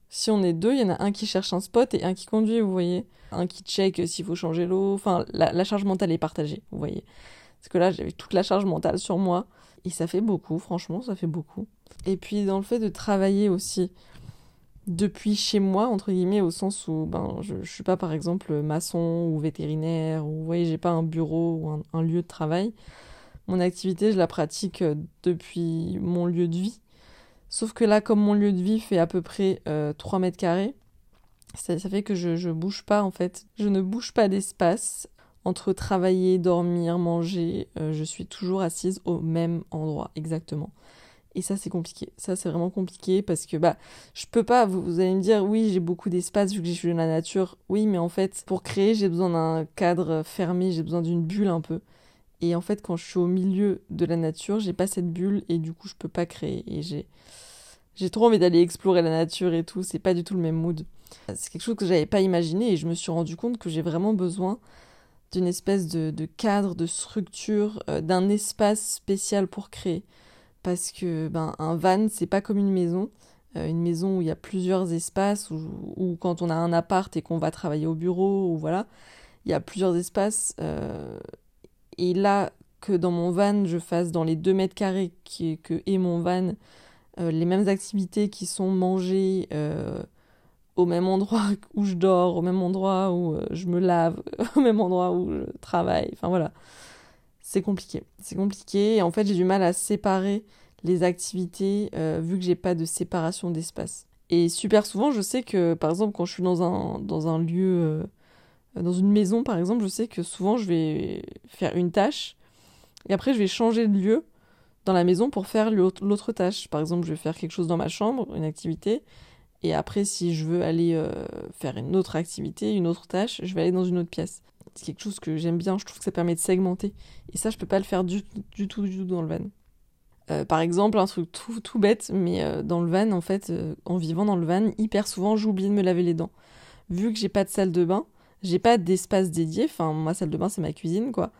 si on est deux, il y en a un qui cherche un spot et un qui conduit, vous voyez. Un qui check s'il faut changer l'eau. Enfin, la, charge mentale est partagée, vous voyez. Parce que là, j'avais toute la charge mentale sur moi. Et ça fait beaucoup, franchement, ça fait beaucoup. Et puis, dans le fait de travailler aussi depuis chez moi, entre guillemets, au sens où ben, je ne suis pas, par exemple, maçon ou vétérinaire, ou vous voyez, j'ai pas un bureau ou un, lieu de travail. Mon activité, je la pratique euh, depuis mon lieu de vie. Sauf que là, comme mon lieu de vie fait à peu près 3 euh, mètres carrés, ça, fait que je, bouge pas en fait. Je ne bouge pas d'espace. Entre travailler, dormir, manger, euh, je suis toujours assise au même endroit, exactement. Et ça, c'est compliqué. Ça, c'est vraiment compliqué parce que, bah, je peux pas, vous, vous allez me dire, oui, j'ai beaucoup d'espace vu que je suis dans la nature. Oui, mais en fait, pour créer, j'ai besoin d'un cadre fermé, j'ai besoin d'une bulle un peu. Et en fait, quand je suis au milieu de la nature, j'ai pas cette bulle et du coup, je peux pas créer. Et j'ai, j'ai trop envie d'aller explorer la nature et tout. C'est pas du tout le même mood. C'est quelque chose que j'avais pas imaginé et je me suis rendu compte que j'ai vraiment besoin d'une espèce de, cadre, de structure, euh, d'un espace spécial pour créer. Parce que ben, un van, c'est pas comme une maison. Euh, une maison où il y a plusieurs espaces, ou, quand on a un appart et qu'on va travailler au bureau, ou voilà, il y a plusieurs espaces. Euh, et là, que dans mon van, je fasse dans les 2 mètres carrés que est mon van, euh, les mêmes activités qui sont mangées euh, au même endroit *laughs* où je dors, au même endroit où euh, je me lave, *laughs* au même endroit où je travaille. Enfin voilà, c'est compliqué. C'est compliqué. En fait, j'ai du mal à séparer les activités vu que j'ai pas de séparation d'espace. Et super souvent, je sais que par exemple, quand je suis dans un, dans un lieu dans une maison, par exemple, je sais que souvent je vais faire une tâche et après je vais changer de lieu dans la maison pour faire l'autre tâche. Par exemple, je vais faire quelque chose dans ma chambre, une activité, et après, si je veux aller euh, faire une autre activité, une autre tâche, je vais aller dans une autre pièce. C'est quelque chose que j'aime bien, je trouve que ça permet de segmenter. Et ça, je peux pas le faire du, tout, du tout dans le van. Euh, par exemple, un truc tout, tout bête, mais euh, dans le van, en fait, en vivant dans le van, hyper souvent, j'oublie de me laver les dents. Vu que j'ai pas de salle de bain, j'ai pas d'espace dédié. Enfin, ma salle de bain, c'est ma cuisine, quoi.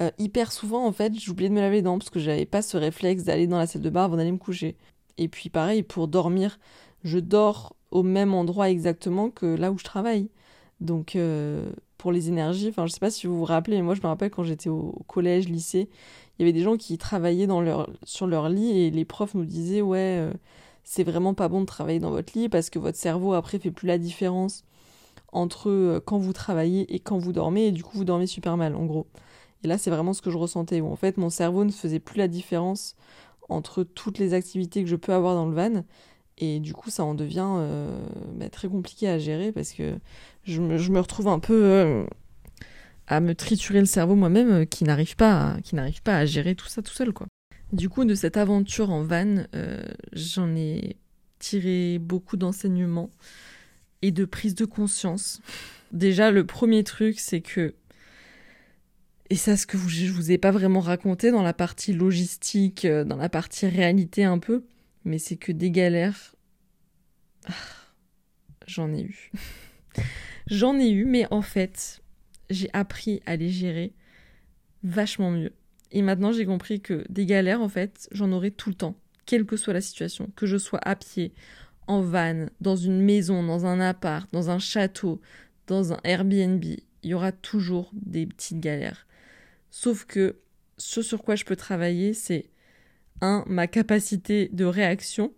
Euh, hyper souvent, en fait, j'oubliais de me laver les dents parce que j'avais pas ce réflexe d'aller dans la salle de bain avant d'aller me coucher. Et puis, pareil, pour dormir, je dors au même endroit exactement que là où je travaille. Donc, euh, pour les énergies, enfin, je sais pas si vous vous rappelez, mais moi, je me rappelle quand j'étais au collège, lycée, il y avait des gens qui travaillaient dans leur, sur leur lit et les profs nous disaient, ouais, euh, c'est vraiment pas bon de travailler dans votre lit parce que votre cerveau, après, fait plus la différence entre quand vous travaillez et quand vous dormez, et du coup vous dormez super mal, en gros. Et là, c'est vraiment ce que je ressentais, en fait mon cerveau ne faisait plus la différence entre toutes les activités que je peux avoir dans le van, et du coup ça en devient euh, bah, très compliqué à gérer, parce que je me, retrouve un peu euh, à me triturer le cerveau moi-même, qui n'arrive pas, à, qui n'arrive pas à gérer tout ça tout seul, quoi. Du coup, de cette aventure en van, j'en ai tiré beaucoup d'enseignements et de prise de conscience. Déjà, le premier truc, c'est que, et ça, ce que je vous ai pas vraiment raconté dans la partie logistique, euh, dans la partie réalité un peu, mais c'est que des galères, ah, j'en ai eu. *laughs* j'en ai eu, mais en fait, j'ai appris à les gérer vachement mieux. Et maintenant, j'ai compris que des galères, en fait, j'en aurai tout le temps, quelle que soit la situation, que je sois à pied, en van, dans une maison, dans un appart, dans un château, dans un Airbnb, il y aura toujours des petites galères. Sauf que ce sur quoi je peux travailler, c'est un, ma capacité de réaction,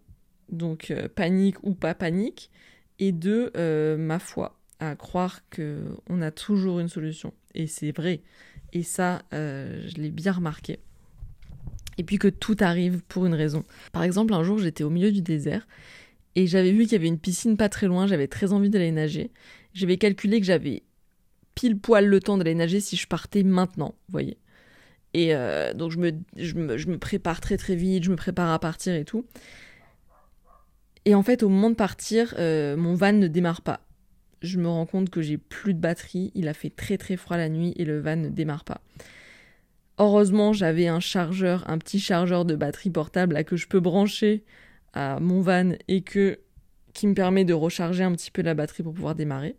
donc euh, panique ou pas panique, et deux, euh, ma foi, à croire qu'on a toujours une solution. Et c'est vrai. Et ça, euh, je l'ai bien remarqué. Et puis que tout arrive pour une raison. Par exemple, un jour, j'étais au milieu du désert et j'avais vu qu'il y avait une piscine pas très loin, j'avais très envie d'aller nager. J'avais calculé que j'avais pile poil le temps d'aller nager si je partais maintenant, vous voyez. Et euh, donc je me, je, me, je me prépare très très vite, je me prépare à partir et tout. Et en fait, au moment de partir, euh, mon van ne démarre pas. Je me rends compte que j'ai plus de batterie, il a fait très très froid la nuit et le van ne démarre pas. Heureusement, j'avais un chargeur, un petit chargeur de batterie portable à que je peux brancher à mon van et que qui me permet de recharger un petit peu la batterie pour pouvoir démarrer.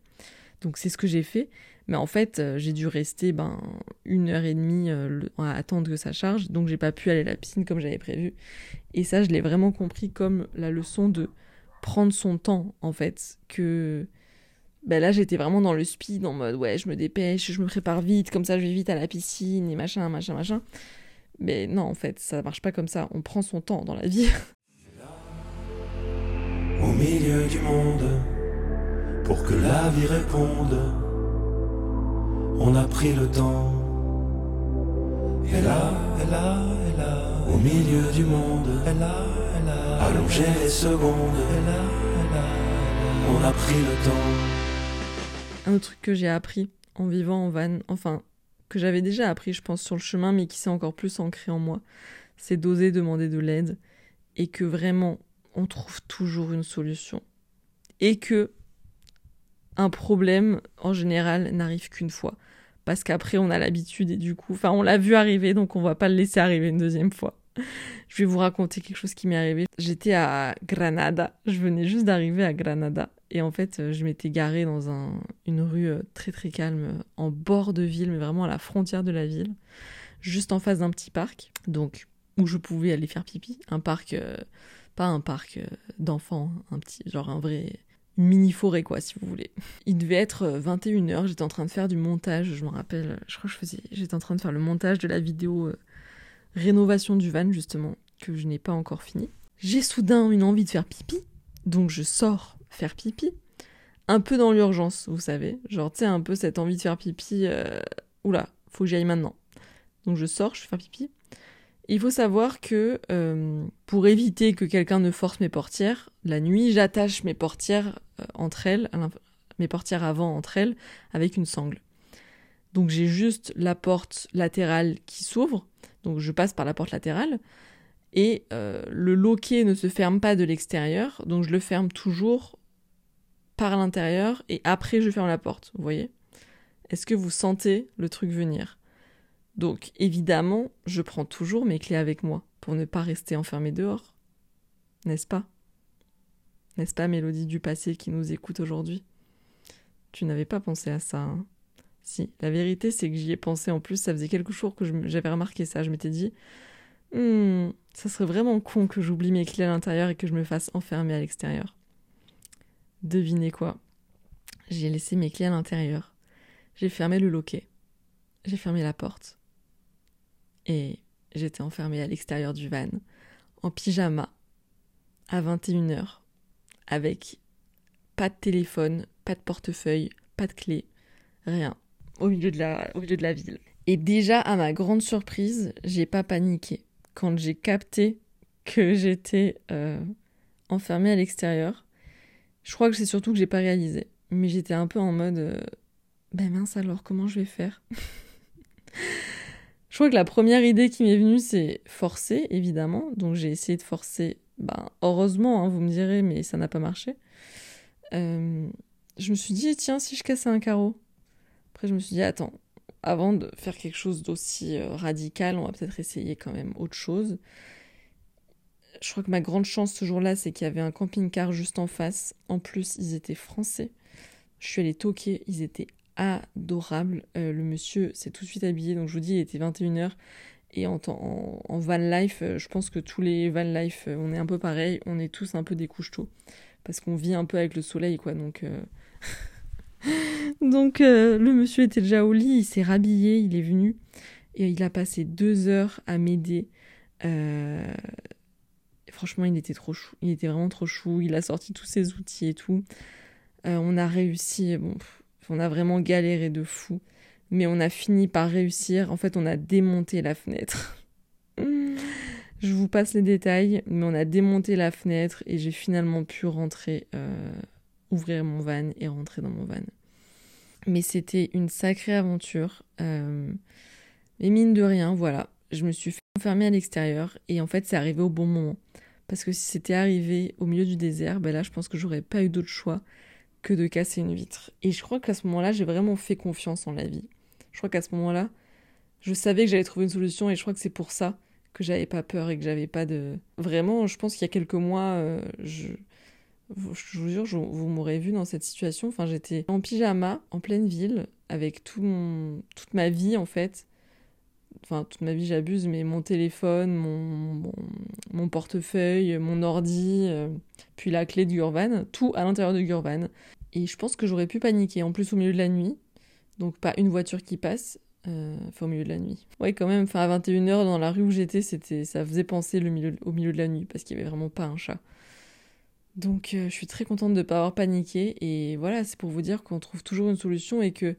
Donc c'est ce que j'ai fait. Mais en fait, euh, j'ai dû rester ben, une heure et demie euh, à attendre que ça charge. Donc j'ai pas pu aller à la piscine comme j'avais prévu. Et ça, je l'ai vraiment compris comme la leçon de prendre son temps, en fait. Que ben là, j'étais vraiment dans le speed, en mode ouais, je me dépêche, je me prépare vite, comme ça je vais vite à la piscine et machin, machin, machin. Mais non, en fait, ça marche pas comme ça. On prend son temps dans la vie. *laughs* au milieu du monde pour que la vie réponde. On a pris le temps. Et là, et là, et là, au milieu du monde, et là, et là, allongé les secondes, et là, là, on a pris le temps. Un autre truc que j'ai appris en vivant en van, enfin, que j'avais déjà appris, je pense, sur le chemin, mais qui s'est encore plus ancré en moi, c'est d'oser demander de l'aide et que vraiment, on trouve toujours une solution. Et que un problème, en général, n'arrive qu'une fois. Parce qu'après, on a l'habitude et du coup, enfin, on l'a vu arriver, donc on va pas le laisser arriver une deuxième fois. *laughs* Je vais vous raconter quelque chose qui m'est arrivé. J'étais à Granada. Je venais juste d'arriver à Granada. Et en fait, je m'étais garée dans un, une rue euh, très très calme, en bord de ville, mais vraiment à la frontière de la ville, juste en face d'un petit parc. Donc, où je pouvais aller faire pipi. Un parc, euh, pas un parc euh, d'enfants, un petit, genre un vrai mini forêt quoi si vous voulez. Il devait être 21h, j'étais en train de faire du montage, je me rappelle, je crois que je faisais j'étais en train de faire le montage de la vidéo euh, rénovation du van justement que je n'ai pas encore fini. J'ai soudain une envie de faire pipi, donc je sors faire pipi. Un peu dans l'urgence, vous savez, genre tu sais un peu cette envie de faire pipi euh, oula, faut que j'y aille maintenant. Donc je sors, je fais pipi. Il faut savoir que euh, pour éviter que quelqu'un ne force mes portières, la nuit, j'attache mes portières euh, entre elles, mes portières avant entre elles, avec une sangle. Donc j'ai juste la porte latérale qui s'ouvre, donc je passe par la porte latérale, et euh, le loquet ne se ferme pas de l'extérieur, donc je le ferme toujours par l'intérieur, et après je ferme la porte, vous voyez? Est-ce que vous sentez le truc venir? Donc évidemment, je prends toujours mes clés avec moi pour ne pas rester enfermé dehors. N'est-ce pas? N'est-ce pas Mélodie du passé qui nous écoute aujourd'hui? Tu n'avais pas pensé à ça, hein? Si, la vérité c'est que j'y ai pensé en plus, ça faisait quelques jours que j'avais remarqué ça, je m'étais dit, hmm, ça serait vraiment con que j'oublie mes clés à l'intérieur et que je me fasse enfermer à l'extérieur. Devinez quoi? J'ai laissé mes clés à l'intérieur. J'ai fermé le loquet. J'ai fermé la porte et j'étais enfermée à l'extérieur du van, en pyjama, à 21h, avec pas de téléphone, pas de portefeuille, pas de clé, rien, au milieu de la, ville. Et déjà, à ma grande surprise, j'ai pas paniqué. Quand j'ai capté que j'étais euh, enfermée à l'extérieur, je crois que c'est surtout que j'ai pas réalisé. Mais j'étais un peu en mode, euh, ben mince alors, comment je vais faire? *laughs* Je crois que la première idée qui m'est venue, c'est forcer, évidemment. Donc j'ai essayé de forcer. Ben, heureusement, hein, vous me direz, mais ça n'a pas marché. Euh, je me suis dit, tiens, si je cassais un carreau. Après, je me suis dit, attends, avant de faire quelque chose d'aussi euh, radical, on va peut-être essayer quand même autre chose. Je crois que ma grande chance ce jour-là, c'est qu'il y avait un camping-car juste en face. En plus, ils étaient français. Je suis allée toquer, ils étaient adorable. Euh, le monsieur s'est tout de suite habillé, donc je vous dis, il était 21h. Et en, en, van life, euh, je pense que tous les van life, euh, on est un peu pareil, on est tous un peu des couches tôt. Parce qu'on vit un peu avec le soleil, quoi. Donc, *laughs* donc le monsieur était déjà au lit, il s'est rhabillé, il est venu. Et il a passé deux heures à m'aider. Franchement, il était trop chou. Il était vraiment trop chou. Il a sorti tous ses outils et tout. on a réussi. Bon, on a vraiment galéré de fou. Mais on a fini par réussir. En fait, on a démonté la fenêtre. *laughs* Je vous passe les détails, mais on a démonté la fenêtre et j'ai finalement pu rentrer, euh, ouvrir mon van et rentrer dans mon van. Mais c'était une sacrée aventure. Euh, et mine de rien, voilà, je me suis enfermée à l'extérieur et en fait, c'est arrivé au bon moment. Parce que si c'était arrivé au milieu du désert, ben là, je pense que j'aurais pas eu d'autre choix que de casser une vitre. Et je crois qu'à ce moment-là, j'ai vraiment fait confiance en la vie. Je crois qu'à ce moment-là, je savais que j'allais trouver une solution et je crois que c'est pour ça que j'avais pas peur et que j'avais pas de. Vraiment, je pense qu'il y a quelques mois, euh, je. Je vous jure, vous m'aurez vu dans cette situation. Enfin, j'étais en pyjama, en pleine ville, avec tout mon, toute ma vie en fait. Enfin, toute ma vie, j'abuse, mais mon téléphone, mon, mon, portefeuille, mon ordi, euh, puis la clé de Gurvan, tout à l'intérieur de Gurvan. Et je pense que j'aurais pu paniquer, en plus au milieu de la nuit. Donc, pas une voiture qui passe, euh, au milieu de la nuit. Ouais, quand même, enfin, à 21h, dans la rue où j'étais, c'était, ça faisait penser le milieu, au milieu de la nuit, parce qu'il y avait vraiment pas un chat. Donc, euh, je suis très contente de ne pas avoir paniqué. Et voilà, c'est pour vous dire qu'on trouve toujours une solution et que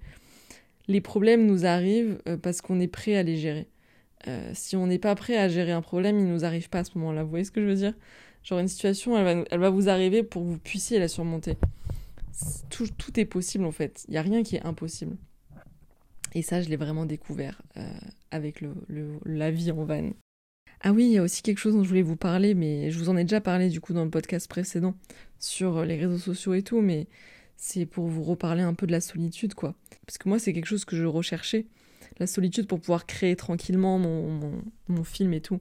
les problèmes nous arrivent euh, parce qu'on est prêt à les gérer. si on n'est pas prêt à gérer un problème, il nous arrive pas à ce moment-là. Vous voyez ce que je veux dire? Genre, une situation, elle va, elle va vous arriver pour que vous puissiez la surmonter. Tout, est possible, en fait. Il n'y a rien qui est impossible. Et ça, je l'ai vraiment découvert euh, avec le, la vie en van. Ah oui, il y a aussi quelque chose dont je voulais vous parler, mais je vous en ai déjà parlé du coup dans le podcast précédent sur les réseaux sociaux et tout, mais c'est pour vous reparler un peu de la solitude, quoi. Parce que moi, c'est quelque chose que je recherchais, la solitude pour pouvoir créer tranquillement mon, mon, film et tout.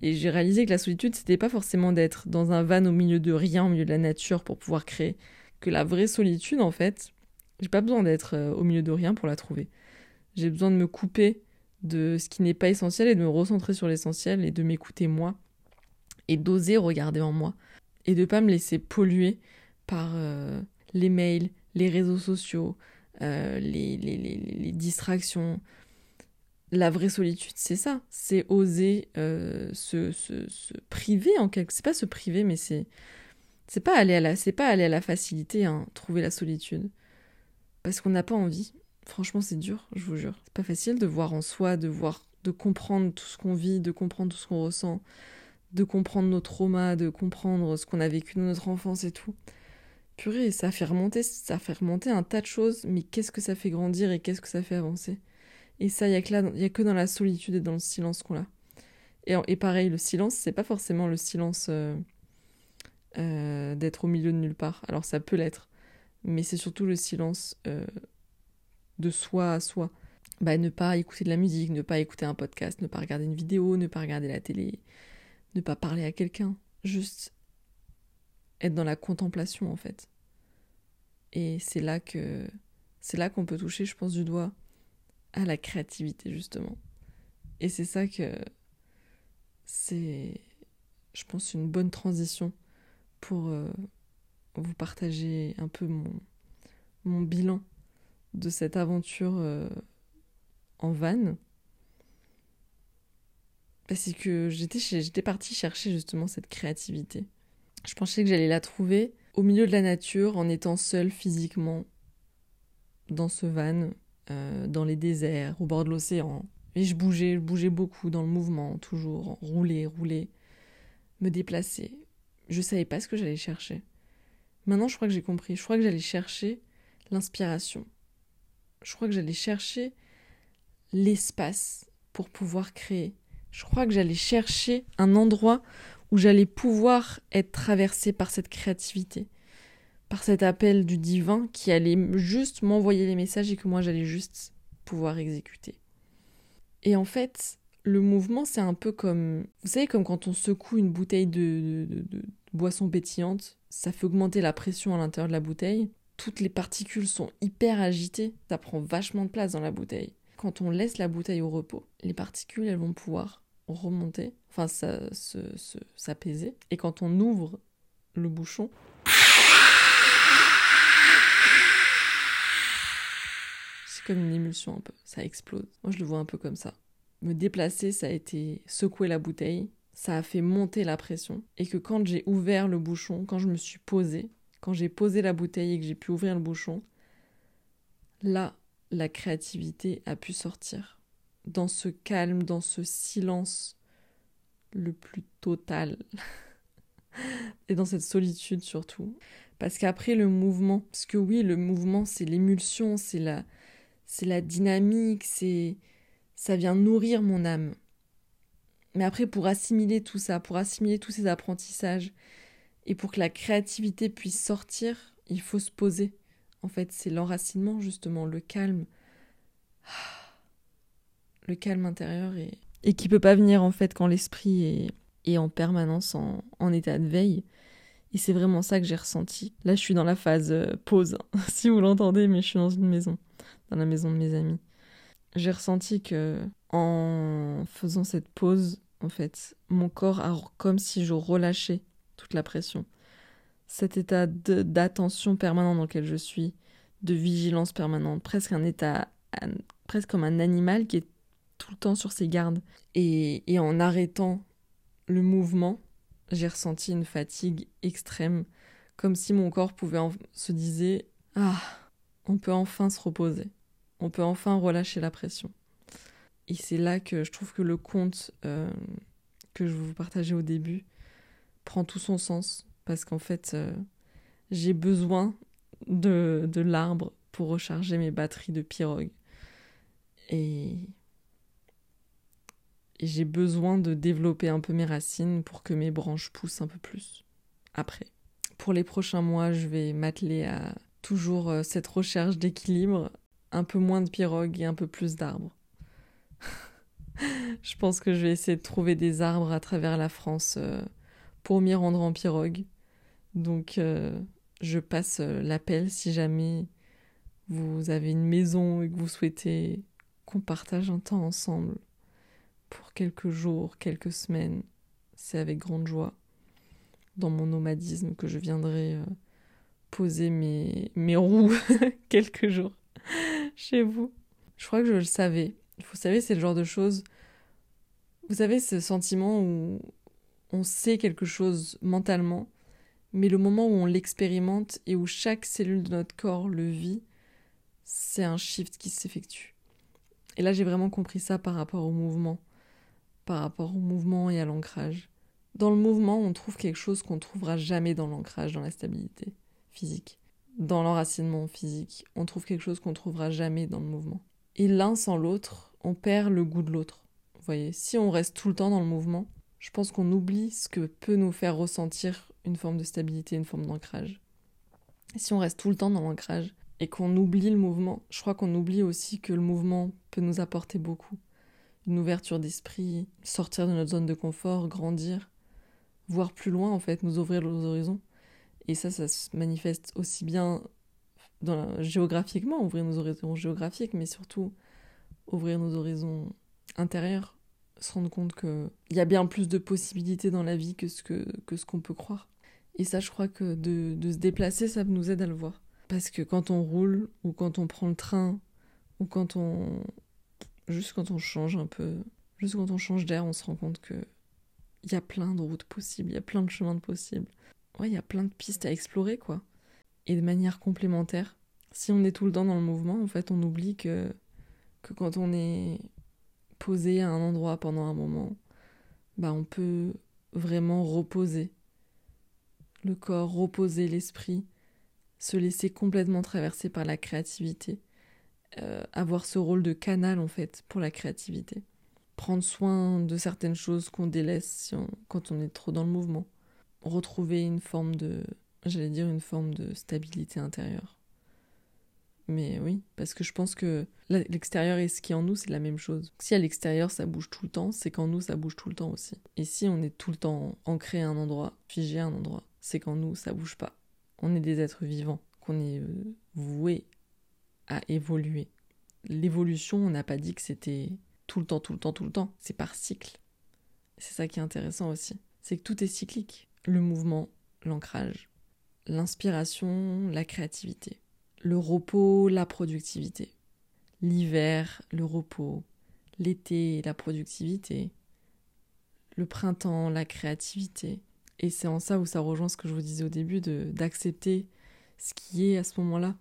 Et j'ai réalisé que la solitude, c'était pas forcément d'être dans un van au milieu de rien, au milieu de la nature pour pouvoir créer. Que la vraie solitude, en fait, j'ai pas besoin d'être euh, au milieu de rien pour la trouver. J'ai besoin de me couper de ce qui n'est pas essentiel et de me recentrer sur l'essentiel et de m'écouter moi et d'oser regarder en moi et de pas me laisser polluer par euh, les mails, les réseaux sociaux, euh, les, les, les, distractions. La vraie solitude, c'est ça. C'est oser se, se, se, priver en quelque... C'est pas se priver, mais c'est... C'est pas aller à la, c'est pas aller à la facilité, hein, trouver la solitude parce qu'on n'a pas envie. Franchement, c'est dur, je vous jure. C'est pas facile de voir en soi, de voir, de comprendre tout ce qu'on vit, de comprendre tout ce qu'on ressent, de comprendre nos traumas, de comprendre ce qu'on a vécu dans notre enfance et tout. Purée, ça fait remonter, ça fait remonter un tas de choses, mais qu'est-ce que ça fait grandir et qu'est-ce que ça fait avancer? Et ça, il y a que a que dans la solitude et dans le silence qu'on l'a. Et, et, pareil, le silence, c'est pas forcément le silence euh, euh, d'être au milieu de nulle part. Alors ça peut l'être, mais c'est surtout le silence euh, de soi à soi. Bah, ne pas écouter de la musique, ne pas écouter un podcast, ne pas regarder une vidéo, ne pas regarder la télé, ne pas parler à quelqu'un, juste être dans la contemplation en fait. Et c'est là que c'est là qu'on peut toucher, je pense, du doigt à la créativité justement. Et c'est ça que c'est, je pense, une bonne transition pour euh, vous partager un peu mon, mon bilan de cette aventure euh, en van. Parce que j'étais, j'étais partie chercher justement cette créativité. Je pensais que j'allais la trouver au milieu de la nature en étant seule physiquement dans ce van, euh, dans les déserts, au bord de l'océan. Et je bougeais, je bougeais beaucoup dans le mouvement, toujours, rouler, rouler, me déplacer. Je savais pas ce que j'allais chercher. Maintenant, je crois que j'ai compris. Je crois que j'allais chercher l'inspiration. Je crois que j'allais chercher l'espace pour pouvoir créer. Je crois que j'allais chercher un endroit où j'allais pouvoir être traversée par cette créativité, par cet appel du divin qui allait juste m'envoyer les messages et que moi j'allais juste pouvoir exécuter. Et en fait, le mouvement, c'est un peu comme, vous savez, comme quand on secoue une bouteille de, de, de boisson pétillante ça fait augmenter la pression à l'intérieur de la bouteille. Toutes les particules sont hyper agitées, ça prend vachement de place dans la bouteille. Quand on laisse la bouteille au repos, les particules, elles vont pouvoir remonter, enfin s'apaiser. Et quand on ouvre le bouchon, c'est comme une émulsion un peu, ça explose. Moi je le vois un peu comme ça. Me déplacer, ça a été secouer la bouteille, ça a fait monter la pression. Et que quand j'ai ouvert le bouchon, quand je me suis posée, quand j'ai posé la bouteille et que j'ai pu ouvrir le bouchon, là, la créativité a pu sortir. Dans ce calme, dans ce silence le plus total. *laughs* Et dans cette solitude surtout. Parce qu'après le mouvement, parce que oui, le mouvement c'est l'émulsion, c'est la, c'est la dynamique, c'est, ça vient nourrir mon âme. Mais après, pour assimiler tout ça, pour assimiler tous ces apprentissages, et pour que la créativité puisse sortir, il faut se poser. En fait, c'est l'enracinement, justement, le calme. Le calme intérieur et, et qui peut pas venir, en fait, quand l'esprit est, en permanence en, état de veille. Et c'est vraiment ça que j'ai ressenti. Là, je suis dans la phase euh, pause, *laughs* si vous l'entendez, mais je suis dans une maison, dans la maison de mes amis. J'ai ressenti que, en faisant cette pause, en fait, mon corps a comme si je relâchais toute la pression cet état d'attention permanent dans lequel je suis, de vigilance permanente, presque un état, presque comme un animal qui est tout le temps sur ses gardes. Et, en arrêtant le mouvement, j'ai ressenti une fatigue extrême, comme si mon corps pouvait se disait ah, on peut enfin se reposer, on peut enfin relâcher la pression. Et c'est là que je trouve que le conte euh, que je vous partageais au début prend tout son sens parce qu'en fait, euh, j'ai besoin de, de l'arbre pour recharger mes batteries de pirogue. Et, et j'ai besoin de développer un peu mes racines pour que mes branches poussent un peu plus. Après. Pour les prochains mois, je vais m'atteler à toujours euh, cette recherche d'équilibre, un peu moins de pirogue et un peu plus d'arbres. *laughs* je pense que je vais essayer de trouver des arbres à travers la France euh, pour m'y rendre en pirogue. Donc euh, je passe l'appel si jamais vous avez une maison et que vous souhaitez qu'on partage un temps ensemble pour quelques jours, quelques semaines. C'est avec grande joie dans mon nomadisme que je viendrai euh, poser mes, mes roues *laughs* quelques jours *laughs* chez vous. Je crois que je le savais. Vous savez, c'est le genre de choses. Vous savez, ce sentiment où on sait quelque chose mentalement, mais le moment où on l'expérimente et où chaque cellule de notre corps le vit, c'est un shift qui s'effectue. Et là, j'ai vraiment compris ça par rapport au mouvement, par rapport au mouvement et à l'ancrage. Dans le mouvement, on trouve quelque chose qu'on ne trouvera jamais dans l'ancrage, dans la stabilité physique. Dans l'enracinement physique, on trouve quelque chose qu'on ne trouvera jamais dans le mouvement. Et l'un sans l'autre, on perd le goût de l'autre. Vous voyez, si on reste tout le temps dans le mouvement, je pense qu'on oublie ce que peut nous faire ressentir une forme de stabilité, une forme d'ancrage. Si on reste tout le temps dans l'ancrage et qu'on oublie le mouvement, je crois qu'on oublie aussi que le mouvement peut nous apporter beaucoup. Une ouverture d'esprit, sortir de notre zone de confort, grandir, voir plus loin en fait, nous ouvrir nos horizons. Et ça, ça se manifeste aussi bien dans géographiquement, ouvrir nos horizons géographiques, mais surtout ouvrir nos horizons intérieurs, se rendre compte qu'il y a bien plus de possibilités dans la vie que ce qu'on que ce qu'on peut croire. Et ça, je crois que de, de, se déplacer, ça nous aide à le voir. Parce que quand on roule, ou quand on prend le train, ou quand on. Juste quand on change un peu, juste quand on change d'air, on se rend compte que il y a plein de routes possibles, il y a plein de chemins possibles. Ouais, il y a plein de pistes à explorer, quoi. Et de manière complémentaire. Si on est tout le temps dans le mouvement, en fait, on oublie que, que quand on est posé à un endroit pendant un moment, bah on peut vraiment reposer le corps, reposer l'esprit, se laisser complètement traverser par la créativité, euh, avoir ce rôle de canal en fait pour la créativité, prendre soin de certaines choses qu'on délaisse quand on est trop dans le mouvement, retrouver une forme de, j'allais dire une forme de stabilité intérieure. Mais oui, parce que je pense que l'extérieur et ce qui est en nous, c'est la même chose. Si à l'extérieur ça bouge tout le temps, c'est qu'en nous ça bouge tout le temps aussi. Et si on est tout le temps ancré à un endroit, figé à un endroit, c'est qu'en nous, ça bouge pas. On est des êtres vivants, qu'on est euh, voués à évoluer. L'évolution, on n'a pas dit que c'était tout le temps, tout le temps, tout le temps. C'est par cycle. C'est ça qui est intéressant aussi. C'est que tout est cyclique. Le mouvement, l'ancrage, l'inspiration, la créativité. Le repos, la productivité. L'hiver, le repos. L'été, la productivité. Le printemps, la créativité. Et c'est en ça où ça rejoint ce que je vous disais au début, d'accepter ce qui est à ce moment-là.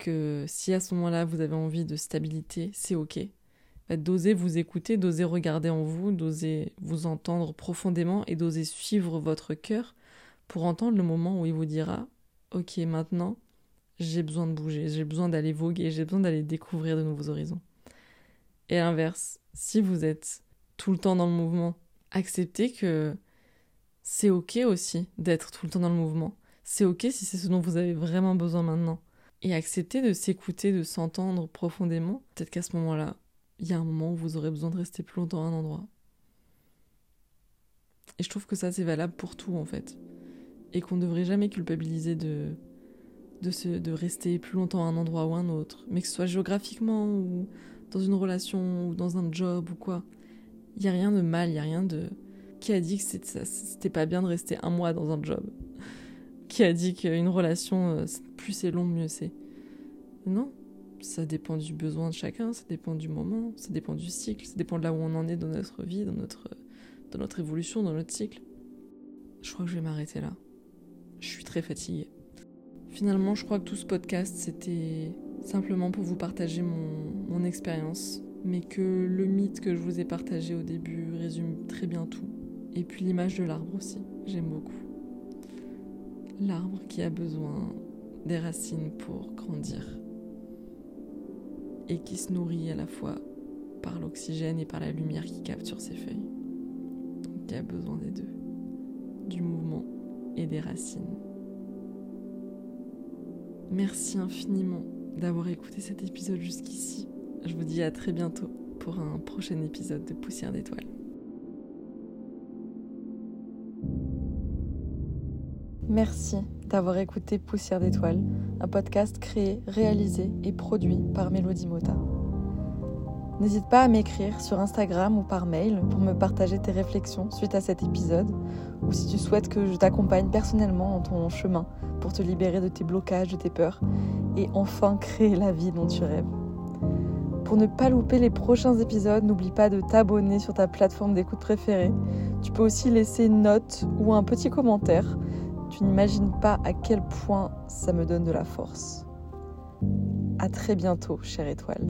Que si à ce moment-là vous avez envie de stabilité, c'est ok. Bah, d'oser vous écouter, d'oser regarder en vous, d'oser vous entendre profondément et d'oser suivre votre cœur pour entendre le moment où il vous dira Ok, maintenant, j'ai besoin de bouger, j'ai besoin d'aller voguer, j'ai besoin d'aller découvrir de nouveaux horizons. Et à l'inverse, si vous êtes tout le temps dans le mouvement, acceptez que c'est ok aussi d'être tout le temps dans le mouvement. C'est ok si c'est ce dont vous avez vraiment besoin maintenant. Et acceptez de s'écouter, de s'entendre profondément. Peut-être qu'à ce moment-là, il y a un moment où vous aurez besoin de rester plus longtemps à un endroit. Et je trouve que ça, c'est valable pour tout, en fait. Et qu'on ne devrait jamais culpabiliser de, de, de rester plus longtemps à un endroit ou à un autre. Mais que ce soit géographiquement ou dans une relation ou dans un job ou quoi. Il n'y a rien de mal, il n'y a rien de... Qui a dit que c'était pas bien de rester un mois dans un job Qui a dit qu'une relation, euh, plus c'est long, mieux c'est Non, ça dépend du besoin de chacun, ça dépend du moment, ça dépend du cycle, ça dépend de là où on en est dans notre vie, dans notre, dans notre évolution, dans notre cycle. Je crois que je vais m'arrêter là. Je suis très fatiguée. Finalement, je crois que tout ce podcast, c'était simplement pour vous partager mon, mon expérience, mais que le mythe que je vous ai partagé au début résume très bien tout. Et puis l'image de l'arbre aussi, j'aime beaucoup. L'arbre qui a besoin des racines pour grandir et qui se nourrit à la fois par l'oxygène et par la lumière qui capte sur ses feuilles. Donc il a besoin des deux, du mouvement et des racines. Merci infiniment d'avoir écouté cet épisode jusqu'ici. Je vous dis à très bientôt pour un prochain épisode de Poussière d'étoiles. Merci d'avoir écouté Poussière d'étoiles, un podcast créé, réalisé et produit par Mélodie Mota. N'hésite pas à m'écrire sur Instagram ou par mail pour me partager tes réflexions suite à cet épisode ou si tu souhaites que je t'accompagne personnellement dans ton chemin pour te libérer de tes blocages, de tes peurs et enfin créer la vie dont tu rêves. Pour ne pas louper les prochains épisodes, n'oublie pas de t'abonner sur ta plateforme d'écoute préférée. Tu peux aussi laisser une note ou un petit commentaire tu n'imagines pas à quel point ça me donne de la force. À très bientôt, chère étoile.